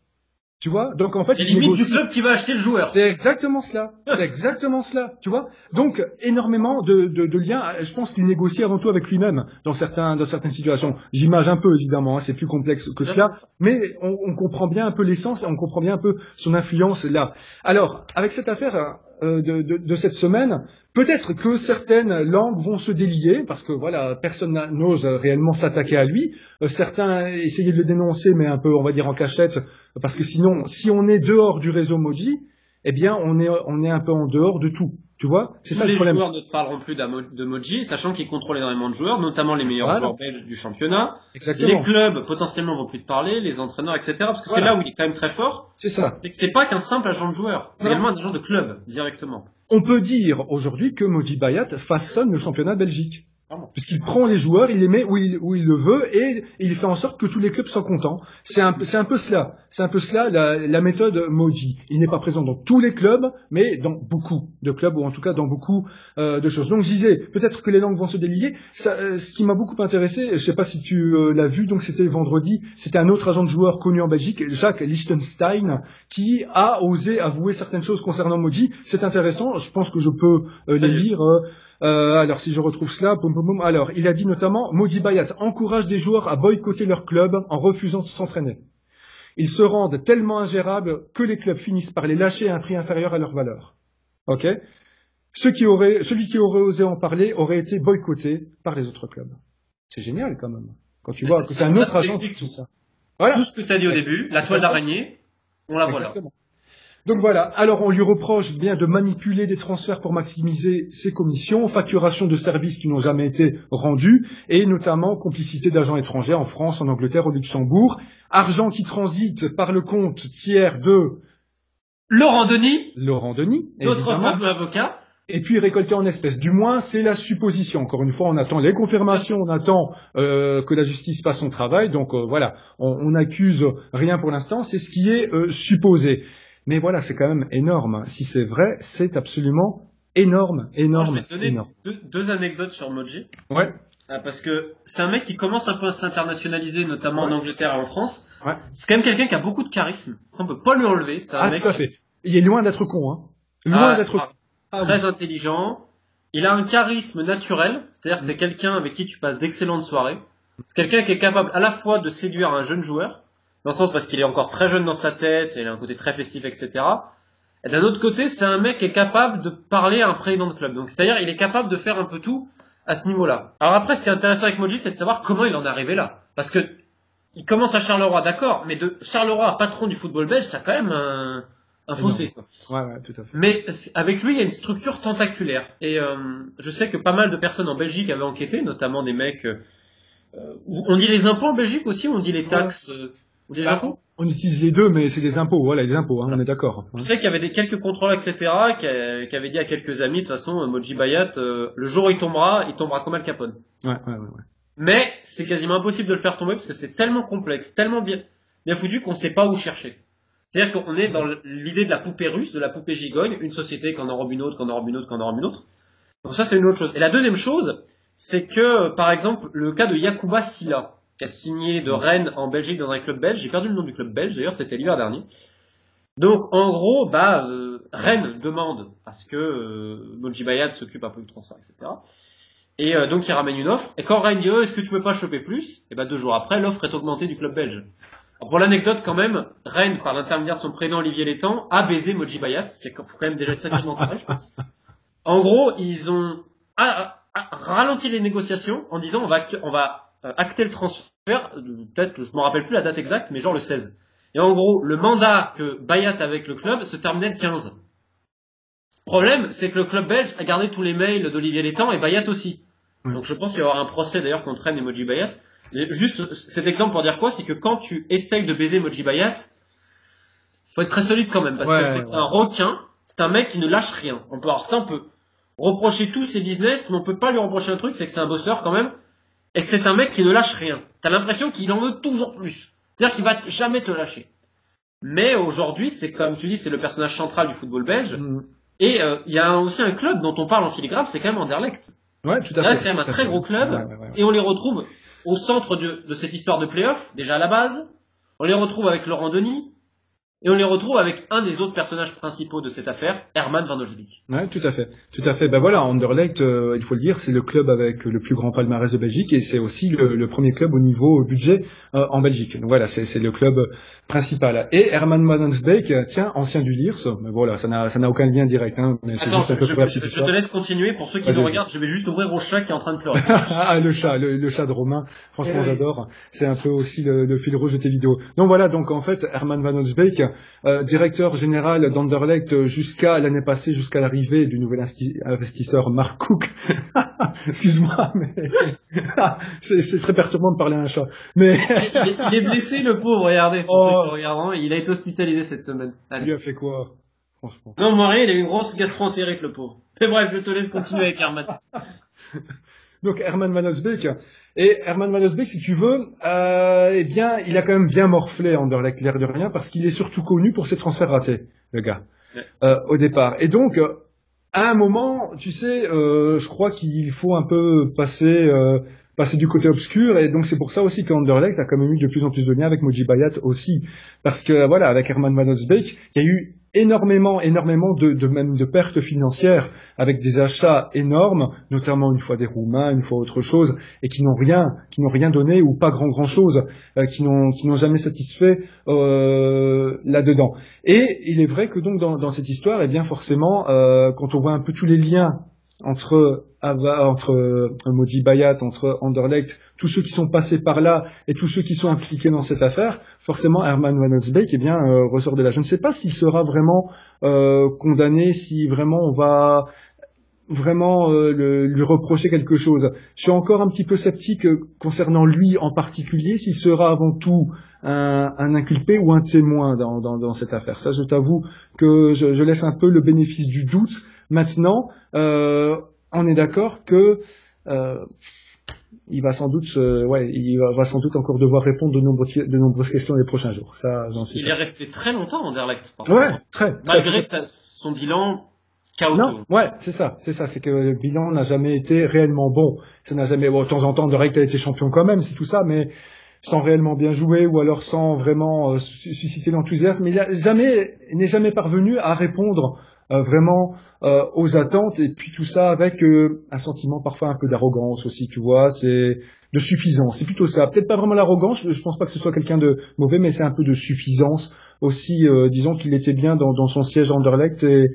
Tu vois Donc en fait,
il limite du club qui va acheter le joueur.
C'est exactement cela. C'est exactement cela. Tu vois Donc énormément de, de, de, liens. Je pense qu'il négocie avant tout avec lui-même dans certains dans certaines situations. J'image un peu évidemment. Hein, c'est plus complexe que cela, mais on, on comprend bien un peu l'essence et on comprend bien un peu son influence là. Alors avec cette affaire de, de, cette semaine, peut-être que certaines langues vont se délier, parce que voilà, personne n'ose réellement s'attaquer à lui. Euh, certains essayaient de le dénoncer, mais un peu, on va dire, en cachette, parce que sinon, si on est dehors du réseau Moji, eh bien, on est, on est un peu en dehors de tout. Tu vois
C'est ça le problème. Les joueurs ne parleront plus de Moji, sachant qu'ils contrôlent énormément de joueurs, notamment les meilleurs joueurs belges du championnat. Exactement. Les clubs potentiellement vont plus te parler, les entraîneurs, etc. Parce que c'est là où il est quand même très fort.
C'est ça.
C'est que c'est pas qu'un simple agent de joueur, c'est également un agent de club directement.
On peut dire aujourd'hui que Moji Bayat façonne le championnat belgique. Puisqu'il prend les joueurs, il les met où il, où il le veut et, il fait en sorte que tous les clubs soient contents. C'est un, c'est un peu cela. C'est un peu cela la, la méthode Moji. Il n'est pas présent dans tous les clubs, mais dans beaucoup de clubs ou en tout cas dans beaucoup euh, de choses. Donc je disais, peut-être que les langues vont se délier. Ça, euh, ce qui m'a beaucoup intéressé, je sais pas si tu euh, l'as vu, donc c'était vendredi, c'était un autre agent de joueur connu en Belgique, Jacques Liechtenstein, qui a osé avouer certaines choses concernant Moji. C'est intéressant. Je pense que je peux les lire. Euh, alors si je retrouve cela, Alors il a dit notamment, Modi Bayat encourage des joueurs à boycotter leur club en refusant de s'entraîner. Ils se rendent tellement ingérables que les clubs finissent par les lâcher à un prix inférieur à leur valeur. Ok qui Celui qui aurait osé en parler aurait été boycotté par les autres clubs. C'est génial quand même. Quand tu vois que c'est un autre agent
tout ça. Voilà. Tout ce que tu as dit au début, la toile d'araignée, on la voit là.
Donc voilà, alors on lui reproche bien de manipuler des transferts pour maximiser ses commissions, facturation de services qui n'ont jamais été rendus, et notamment complicité d'agents étrangers en France, en Angleterre, au Luxembourg, argent qui transite par le compte tiers de
Laurent Denis,
Laurent Denis,
d'autres avocats,
et puis récolté en espèces. Du moins, c'est la supposition. Encore une fois, on attend les confirmations, on attend euh, que la justice fasse son travail. Donc euh, voilà, on n'accuse rien pour l'instant, c'est ce qui est euh, supposé. Mais voilà, c'est quand même énorme. Si c'est vrai, c'est absolument énorme, énorme. je
vais te donner Deux, anecdotes sur Moji.
Ouais.
euh, parce que c'est un mec qui commence un peu à s'internationaliser, notamment en Angleterre et en France. C'est quand même quelqu'un qui a beaucoup de charisme. On peut pas lui enlever.
ah, tout à fait. Il est loin d'être con, hein. Loin ah, d'être ah,
ah, très intelligent. Il a un charisme naturel, c'est-à-dire que c'est mm. quelqu'un avec qui tu passes d'excellentes soirées. C'est quelqu'un qui est capable à la fois de séduire un jeune joueur, dans le sens parce qu'il est encore très jeune dans sa tête, il a un côté très festif, etc. Et d'un autre côté, c'est un mec qui est capable de parler à un président de club. Donc, c'est-à-dire, il est capable de faire un peu tout à ce niveau-là. Alors après, ce qui est intéressant avec Moji, c'est de savoir comment il en est arrivé là. Parce que, il commence à Charleroi, d'accord, mais de Charleroi à patron du football belge, t'as quand même un, un fossé. Quoi.
Ouais, ouais, tout à fait.
Mais avec lui, il y a une structure tentaculaire. Et euh, je sais que pas mal de personnes en Belgique avaient enquêté, notamment des mecs... Euh, on dit les impôts en Belgique aussi, on dit les taxes... Euh, on
bah, impôts? Utilise les deux, mais c'est des impôts, voilà, les impôts, hein, on est d'accord.
Je sais qu'il y avait des quelques contrôles, etc., qui, qui avaient dit à quelques amis, de toute façon, Moji Bayat, euh, le jour où il tombera, il tombera comme Al Capone.
Ouais, ouais, ouais. ouais.
Mais c'est quasiment impossible de le faire tomber parce que c'est tellement complexe, tellement bien, bien foutu qu'on ne sait pas où chercher. C'est-à-dire qu'on est dans l'idée de la poupée russe, de la poupée gigogne, une société qui en enrobe une autre, qui en enrobe une autre, qui en enrobe une autre. Donc ça, c'est une autre chose. Et la deuxième chose, c'est que, par exemple, le cas de Yakuba Silla, qui a signé de Rennes en Belgique dans un club belge. J'ai perdu le nom du club belge, d'ailleurs, c'était l'hiver dernier. Donc, en gros, bah, euh, Rennes demande à ce que euh, Moji Bayat s'occupe un peu du transfert, etc. Et euh, donc, il ramène une offre. Et quand Rennes dit, oh, est-ce que tu peux pas choper plus? Et bah, deux jours après, l'offre est augmentée du club belge. Alors, pour l'anecdote, quand même, Rennes, par l'intermédiaire de son prénom Olivier Létang, a baisé Moji Bayat, ce qui faut quand même déjà être sacrément je pense. En gros, ils ont ralenti les négociations en disant, on va, on va euh, acter le transfert, peut-être, je me rappelle plus la date exacte, mais genre le 16. Et en gros, le mandat que Bayat avec le club se terminait le 15. Le problème, c'est que le club belge a gardé tous les mails d'Olivier Létang et Bayat aussi. Donc je pense qu'il y aura un procès d'ailleurs contre Rennes et Moji Bayat. juste cet exemple pour dire quoi, c'est que quand tu essayes de baiser Moji Bayat, faut être très solide quand même, parce que c'est un requin, c'est un mec qui ne lâche rien. On peut, alors ça on peut reprocher tous ses business, mais on peut pas lui reprocher un truc, c'est que c'est un bosseur quand même, et que c'est un mec qui ne lâche rien. T'as l'impression qu'il en veut toujours plus. C'est-à-dire qu'il va jamais te lâcher. Mais aujourd'hui, c'est comme tu dis, c'est le personnage central du football belge. Mm. Et euh, il y a aussi un club dont on parle en filigrane, c'est quand même Anderlecht.
Ouais, tout à fait.
C'est quand même un très gros club. et on les retrouve au centre de, de cette histoire de playoff, déjà à la base. On les retrouve avec Laurent Denis, et on les retrouve avec un des autres personnages principaux de cette affaire, Herman van Olsbeek.
Ouais, tout à fait, tout à fait. Ben voilà, Anderlecht, euh, il faut le dire, c'est le club avec le plus grand palmarès de Belgique et c'est aussi le, premier club au niveau budget euh, en Belgique. Donc voilà, c'est le club principal. Et Herman van Olsbeek, tiens, ancien du Liers, mais voilà, ça n'a aucun lien direct. Hein,
Attends, je, je, te laisse continuer. Pour ceux qui nous regardent, je vais juste ouvrir au chat qui est en train de pleurer.
ah, le chat, le, chat de Romain. Franchement, j'adore. C'est un peu aussi le, fil rouge de tes vidéos. Donc voilà, donc en fait, Herman van Olsbeek euh, directeur général d'Anderlecht jusqu'à l'année passée, jusqu'à l'arrivée du nouvel investisseur Mark Cook. Excuse-moi, mais c'est très perturbant de parler à un chat. Mais
il, est, blessé, le pauvre. Regardez, oh. il a été hospitalisé cette semaine.
Il lui a fait quoi, franchement?
Non, moi il a eu une grosse gastro-entérite, le pauvre. Mais bref, je te laisse continuer avec Herman.
Donc Herman Van Osbeek, et Herman Van Osbeek, si tu veux, euh, eh bien, il a quand même bien morflé Anderlecht, l'air de rien, parce qu'il est surtout connu pour ses transferts ratés, le gars, euh, au départ. Et donc, à un moment, tu sais, euh, je crois qu'il faut un peu passer euh, passer du côté obscur et donc c'est pour ça aussi qu'Anderlecht a quand même eu de plus en plus de liens avec Moji Bayat aussi parce que voilà avec Herman Van Osbeek il y a eu énormément, énormément de, de, même de pertes financières avec des achats énormes, notamment une fois des Roumains, une fois autre chose, et qui n'ont rien, qui n'ont rien donné ou pas grand grand chose, euh, qui n'ont qui n'ont jamais satisfait euh, là-dedans. Et il est vrai que donc dans, dans cette histoire, eh bien forcément, euh, quand on voit un peu tous les liens entre entre euh, Moji Bayat, entre Anderlecht, tous ceux qui sont passés par là et tous ceux qui sont impliqués dans cette affaire, forcément Herman Van Osbeek eh bien euh, ressort de là. Je ne sais pas s'il sera vraiment euh, condamné, si vraiment on va vraiment lui reprocher quelque chose. Je suis encore un petit peu sceptique concernant lui en particulier, s'il sera avant tout un, inculpé ou un témoin dans, dans, dans cette affaire. Ça, je t'avoue que je, je, laisse un peu le bénéfice du doute. Maintenant, euh, on est d'accord que euh, il va sans doute, ouais, il va, sans doute encore devoir répondre de nombreuses, de nombreuses questions les prochains jours. Ça, j'en suis
il est resté très longtemps en Anderlecht.
Ouais, très.
Malgré son bilan Non,
ouais, c'est ça, c'est ça, c'est que le bilan n'a jamais été réellement bon. Ça n'a jamais, bon, de temps en temps, Derek a été champion quand même, c'est tout ça, mais sans réellement bien jouer ou alors sans vraiment euh, susciter l'enthousiasme. Il n'a jamais, n'est jamais parvenu à répondre euh, vraiment euh, aux attentes et puis tout ça avec un sentiment parfois un peu d'arrogance aussi, tu vois, c'est de suffisance. C'est plutôt ça. Peut-être pas vraiment l'arrogance. Je, pense pas que ce soit quelqu'un de mauvais, mais c'est un peu de suffisance aussi. disons qu'il était bien dans, dans son siège Anderlecht et,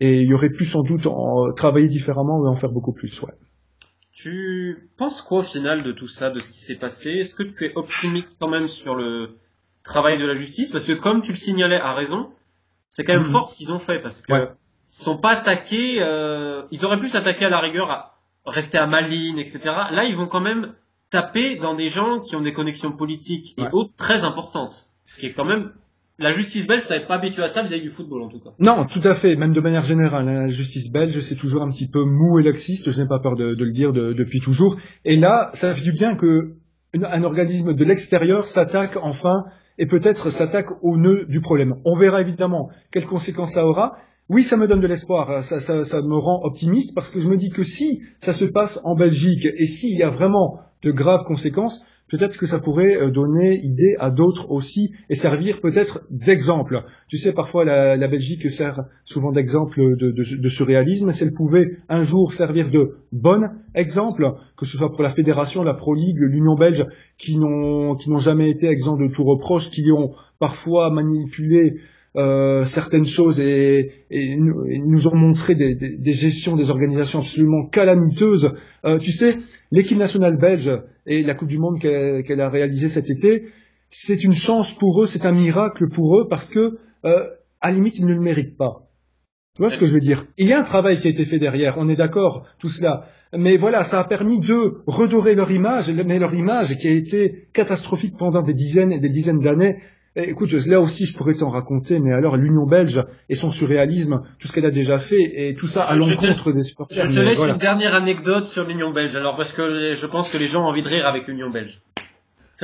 et il aurait pu sans doute en, travailler différemment et en faire beaucoup plus. Ouais.
Tu penses quoi au final de tout ça, de ce qui s'est passé? Est-ce que tu es optimiste quand même sur le travail de la justice? Parce que comme tu le signalais à raison, c'est quand même mhm. fort ce qu'ils ont fait parce que ils sont pas attaqués. Euh, ils auraient pu s'attaquer à la rigueur, à rester à Malines, etc. Là, ils vont quand même taper dans des gens qui ont des connexions politiques et autres très importantes, ce qui est quand même la justice belge, t'avais pas habitué à ça vis-à-vis du football en tout cas.
Non, tout à fait, même de manière générale. Hein, la justice belge, c'est toujours un petit peu mou et laxiste, je n'ai pas peur de, le dire depuis toujours. Et là, ça fait du bien que un organisme de l'extérieur s'attaque enfin et peut-être s'attaque au nœud du problème. On verra évidemment quelles conséquences ça aura. Oui, ça me donne de l'espoir, ça, ça me rend optimiste parce que je me dis que si ça se passe en Belgique et s'il y a vraiment de graves conséquences, peut-être que ça pourrait euh, donner idée à d'autres aussi et servir peut-être d'exemple. Tu sais, parfois la, Belgique sert souvent d'exemple de, de, de. Si elle pouvait un jour servir de bon exemple, que ce soit pour la fédération, la Pro League, l'Union belge, qui n'ont qui n'ont jamais été exempts de tout reproche, qui ont parfois manipulé euh, certaines choses et, nous ont montré des, des, gestions des organisations absolument calamiteuses. Euh, tu sais, l'équipe nationale belge et la Coupe du Monde qu'elle a réalisée cet été, c'est une chance pour eux, c'est un miracle pour eux parce que, euh, à limite, ils ne le méritent pas. Tu vois ce que je veux dire? Il y a un travail qui a été fait derrière, on est d'accord, tout cela. Mais voilà, ça a permis de redorer leur image, mais leur image qui a été catastrophique pendant des dizaines et des dizaines d'années, eh, écoute, là aussi, je pourrais t'en raconter, mais alors l'Union belge et son surréalisme, tout ce qu'elle a déjà fait, et tout ça à l'encontre des supporters.
Je te laisse une dernière anecdote sur l'Union belge, alors parce que je pense que les gens ont envie de rire avec l'Union belge.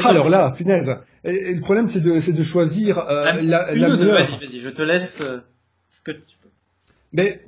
alors là, punaise. Et, le problème, c'est de, de, choisir euh, ah, la.
Vas-y, vas-y, je te laisse euh, ce que tu peux.
Mais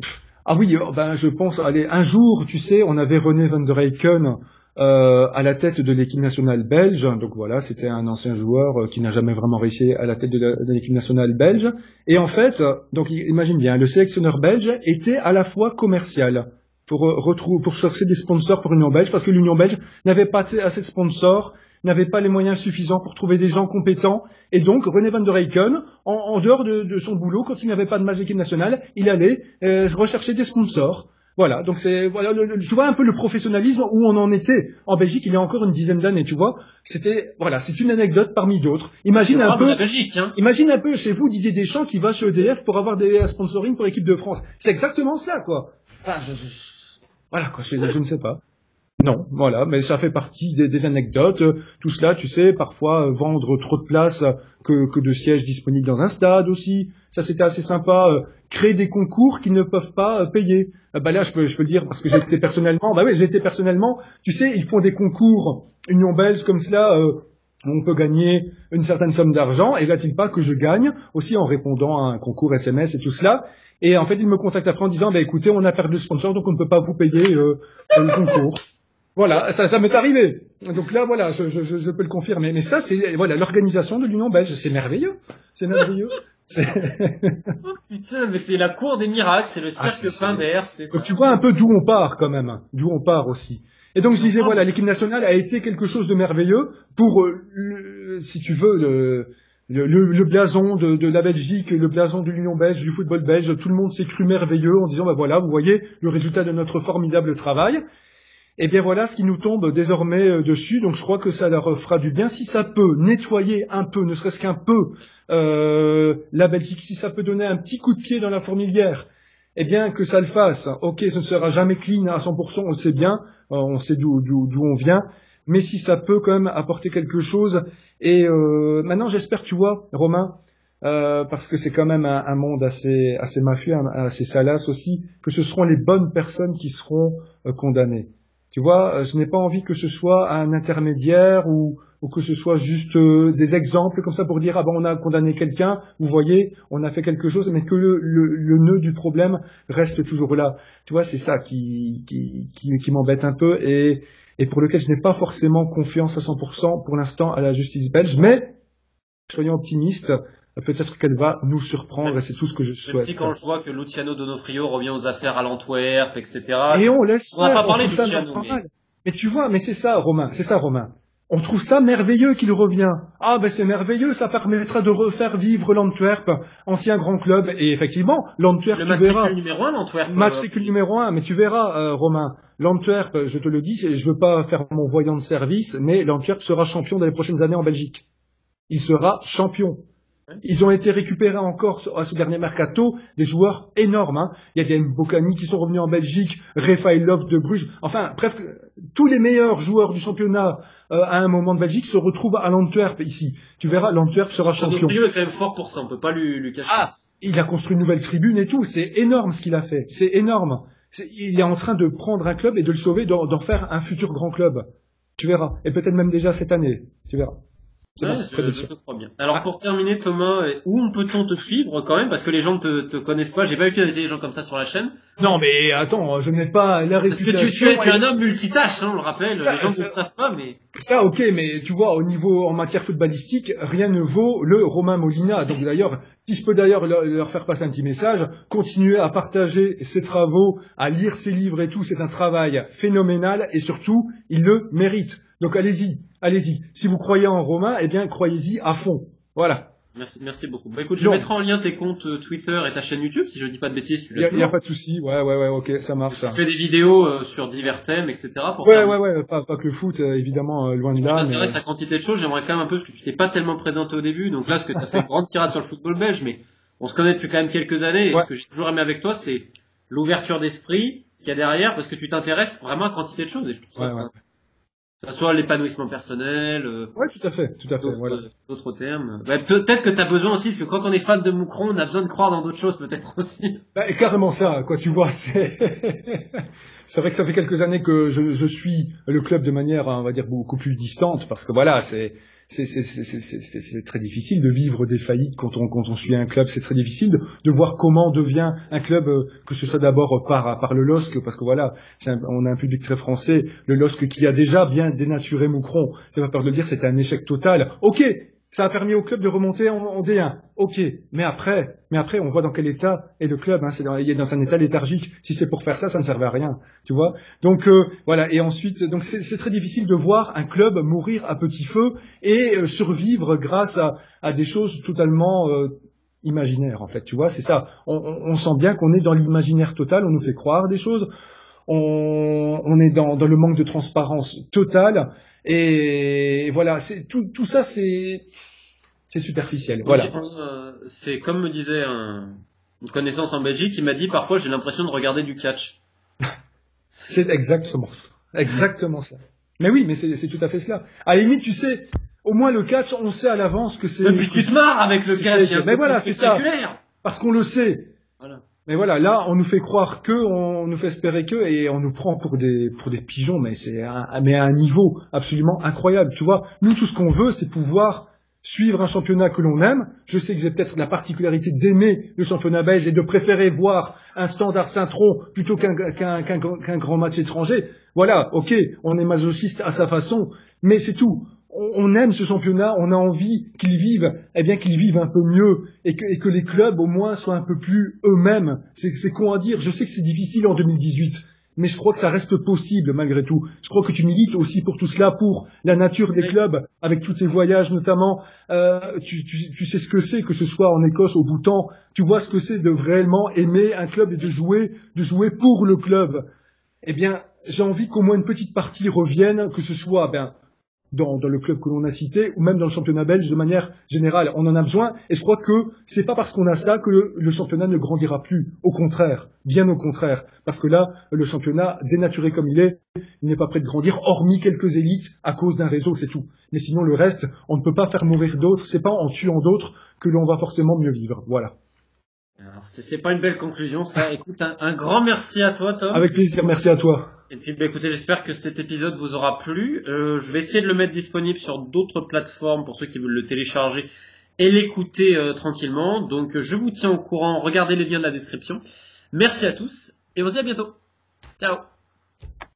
ah oui, oh, ben je pense. Allez, un jour, tu sais, on avait René van der Eycken euh, à la tête de l'équipe nationale belge. Donc voilà, c'était un ancien joueur euh, qui n'a jamais vraiment réussi à la tête de l'équipe nationale belge. Et en fait, donc imagine bien, le sélectionneur belge était à la fois commercial pour euh, retrouver, pour chercher des sponsors pour l'Union belge, parce que l'Union belge n'avait pas assez de sponsors, n'avait pas les moyens suffisants pour trouver des gens compétents. Et donc, René van der Eycken, en, dehors de, son boulot, quand il n'avait pas de match d'équipe nationale, il allait rechercher des sponsors. Voilà, donc c'est voilà, tu vois un peu le professionnalisme où on en était en Belgique il y a encore une dizaine d'années, tu vois. C'était voilà, c'est une anecdote parmi d'autres. Imagine un peu,
hein.
imagine un peu chez vous Didier Deschamps qui va chez EDF pour avoir des sponsoring pour l'équipe de France. C'est exactement cela, quoi. Enfin, je, voilà, quoi. je ne sais pas. Non, voilà, mais ça fait partie des, anecdotes. Tout cela, tu sais, parfois euh, vendre trop de places que, que de sièges disponibles dans un stade aussi. Ça, c'était assez sympa. Euh, créer des concours qui ne peuvent pas euh, payer. bah là, je peux, je peux le dire parce que été personnellement. Bah oui, été personnellement. Tu sais, ils font des concours Union belge comme cela. on peut gagner une certaine somme d'argent. Et là-t-il pas que je gagne aussi en répondant à un concours SMS et tout cela. Et en fait, ils me contactent après en disant, bah écoutez, on a perdu le sponsor, donc on ne peut pas vous payer le concours. Voilà, ça, ça m'est arrivé. Donc là, voilà, je, je, je, peux le confirmer. Mais ça, c'est voilà l'organisation de l'Union belge. C'est merveilleux. C'est merveilleux.
oh, putain, mais c'est la cour des miracles, c'est le ah, cercle fin d'air.
Donc tu vois un peu d'où on part quand même, d'où on part aussi. Et donc je disais voilà, l'équipe nationale a été quelque chose de merveilleux pour, euh, si tu veux, le, le, le, blason de, de, la Belgique, le blason de l'Union belge, du football belge, tout le monde s'est cru merveilleux en disant bah voilà, vous voyez le résultat de notre formidable travail. Eh bien voilà ce qui nous tombe désormais euh, dessus. Donc je crois que ça leur fera du bien si ça peut nettoyer un peu, ne serait-ce qu'un peu, euh, la Belgique, si ça peut donner un petit coup de pied dans la fourmilière. Eh bien que ça le fasse. Ok, ce ne sera jamais clean à 100%, on le sait bien, on sait d'où on vient. Mais si ça peut quand même apporter quelque chose. Et euh, maintenant j'espère, tu vois, Romain, parce que c'est quand même un, monde assez, assez mafieux, assez salace aussi, que ce seront les bonnes personnes qui seront condamnées. Tu vois, je n'ai pas envie que ce soit un intermédiaire ou, ou que ce soit juste des exemples comme ça pour dire ah ben on a condamné quelqu'un, vous voyez, on a fait quelque chose, mais que le, le, nœud du problème reste toujours là. Tu vois, c'est ça qui, qui, qui, qui m'embête un peu et, et pour lequel je n'ai pas forcément confiance à 100% pour l'instant à la justice belge, mais soyons optimistes, peut-être qu'elle va nous surprendre et c'est tout ce que je souhaite. Même
si quand je vois que Luciano Donofrio revient aux affaires à l'Antwerp, etc.
Et on laisse
on va pas parler de Luciano.
Mais... mais... tu vois, mais c'est ça, Romain, c'est ça, Romain. On trouve ça merveilleux qu'il revient. Ah ben c'est merveilleux, ça permettra de refaire vivre l'Antwerp, ancien grand club. Et effectivement, l'Antwerp, tu verras.
numéro un, l'Antwerp.
Matricule numéro un, mais tu verras, euh, Romain. L'Antwerp, je te le dis, je veux pas faire mon voyant de service, mais l'Antwerp sera champion dans les prochaines années en Belgique. Il sera champion. Ils ont été récupérés encore à ce dernier mercato des joueurs énormes. Hein. Il y a des Mbokani qui sont revenus en Belgique, Love de Bruges. Enfin, bref, tous les meilleurs joueurs du championnat euh, à un moment de Belgique se retrouvent à l'Antwerp ici. Tu verras, l'Antwerp sera champion.
Il est quand même fort pour ça, on peut pas lui, lui cacher.
Ah, il a construit une nouvelle tribune et tout. C'est énorme ce qu'il a fait. C'est énorme. il est en train de prendre un club et de le sauver, d'en faire un futur grand club. Tu verras. Et peut-être même déjà cette année. Tu verras.
Alors pour terminer Thomas, où peut-on te suivre quand même parce que les gens ne te, connaissent pas. J'ai pas eu d'inviter des gens comme ça sur la chaîne.
Non mais attends, je n'ai pas la réputation.
Parce que tu, es un homme multitâche, hein, on le rappelle. les gens ne savent pas, mais
ça ok, mais tu vois au niveau en matière footballistique, rien ne vaut le Romain Molina. Donc d'ailleurs, si je peux d'ailleurs leur, faire passer un petit message, continuer à partager ses travaux, à lire ses livres et tout, c'est un travail phénoménal et surtout, il le mérite. Donc allez-y, allez-y. Si vous croyez en Romain, eh bien croyez-y à fond. Voilà.
Merci, merci beaucoup. Bah écoute, je mettrai en lien tes comptes euh, Twitter et ta chaîne YouTube, si je dis pas de bêtises.
Il n'y a, pas de souci. Ouais, ouais, ouais, ok, ça marche.
Tu fais des vidéos euh, sur divers thèmes, etc.
Pour ouais, ouais, ouais, pas, pas que le foot, euh, évidemment, loin de là.
m'intéresse mais... à quantité de choses. J'aimerais quand même un peu, parce que tu t'es pas tellement présenté au début. Donc là, ce que tu as fait une grande tirade sur le football belge, mais on se connaît depuis quand même quelques années. Et ce que j'ai toujours aimé avec toi, c'est l'ouverture d'esprit qu'il y a derrière, parce que tu t'intéresses vraiment à quantité de choses. Et je trouve ça ça soit l'épanouissement personnel. Euh,
ouais, tout à fait, tout à fait.
D'autres termes. Bah, peut-être que tu as besoin aussi, parce que quand on est fan de Moucron, on a besoin de croire dans d'autres choses, peut-être aussi.
Bah, carrément ça, quoi. Tu vois, c'est c'est vrai que ça fait quelques années que je, je suis le club de manière, on va dire, beaucoup plus distante, parce que voilà, c'est c'est très difficile de vivre des faillites quand on, quand on suit un club. C'est très difficile de, voir comment devient un club, euh, que ce soit d'abord par, par le LOSC, parce que voilà, on a un public très français, le LOSC qui a déjà bien dénaturé Moucron. C'est pas peur de le dire, c'était un échec total. Ok, ça a permis au club de remonter en, D1. Ok, mais après, mais après, on voit dans quel état est le club. Hein, dans, il est dans un état léthargique. Si c'est pour faire ça, ça ne servait à rien, tu vois? Donc euh, voilà. Et ensuite, donc c'est très difficile de voir un club mourir à petit feu et euh, survivre grâce à, à, des choses totalement euh, imaginaires. En fait, tu vois, c'est ça. On, on, sent bien qu'on est dans l'imaginaire total. On nous fait croire des choses. On, on est dans, dans le manque de transparence totale. Et voilà, c'est tout, tout ça, c'est superficiel. Voilà.
Euh, c'est comme me disait un, une connaissance en Belgique qui m'a dit parfois j'ai l'impression de regarder du catch.
c'est exactement ça. Exactement ça. Mais oui, mais c'est tout à fait cela. À la limite, tu sais, au moins le catch, on sait à l'avance que c'est.
Mais tu te marres avec le catch.
Mais voilà, c'est ça. Parce qu'on le sait.
Voilà.
Mais voilà, là, on nous fait croire que, on nous fait espérer que, et on nous prend pour des pour des pigeons, mais c'est mais à un niveau absolument incroyable. Tu vois, nous, tout ce qu'on veut, c'est pouvoir suivre un championnat que l'on aime. Je sais que j'ai peut-être la particularité d'aimer le championnat belge et de préférer voir un standard Saint-Tron plutôt qu'un qu'un qu'un grand match étranger. Voilà, ok, on est masochiste à sa façon, mais c'est tout on aime ce championnat, on a envie qu'ils vivent, eh bien qu'ils vivent un peu mieux et que, les clubs au moins soient un peu plus eux-mêmes. C'est con à dire, je sais que c'est difficile en 2018, mais je crois que ça reste possible malgré tout. Je crois que tu milites aussi pour tout cela, pour la nature des clubs, avec tous tes voyages notamment. Euh, tu, sais ce que c'est, que ce soit en Écosse, au Bhoutan, tu vois ce que c'est de réellement aimer un club et de jouer, de jouer pour le club. Eh bien, j'ai envie qu'au moins une petite partie revienne, que ce soit, ben, dans, le club que l'on a cité, ou même dans le championnat belge de manière générale. On en a besoin, et je crois que c'est pas parce qu'on a ça que le, championnat ne grandira plus. Au contraire, bien au contraire, parce que là, le championnat, dénaturé comme il est, il n'est pas prêt de grandir, hormis quelques élites à cause d'un réseau, c'est tout. Mais sinon, le reste, on ne peut pas faire mourir d'autres. C'est pas en tuant d'autres que l'on va forcément mieux vivre. Voilà.
C'est pas une belle conclusion, ça. Écoute, un, grand merci à toi, Tom.
Avec plaisir, merci à toi.
Et puis, bah, écoutez, j'espère que cet épisode vous aura plu. Euh, je vais essayer de le mettre disponible sur d'autres plateformes pour ceux qui veulent le télécharger et l'écouter euh, tranquillement. Donc, je vous tiens au courant. Regardez les liens de la description. Merci à tous et on se dit à bientôt. Ciao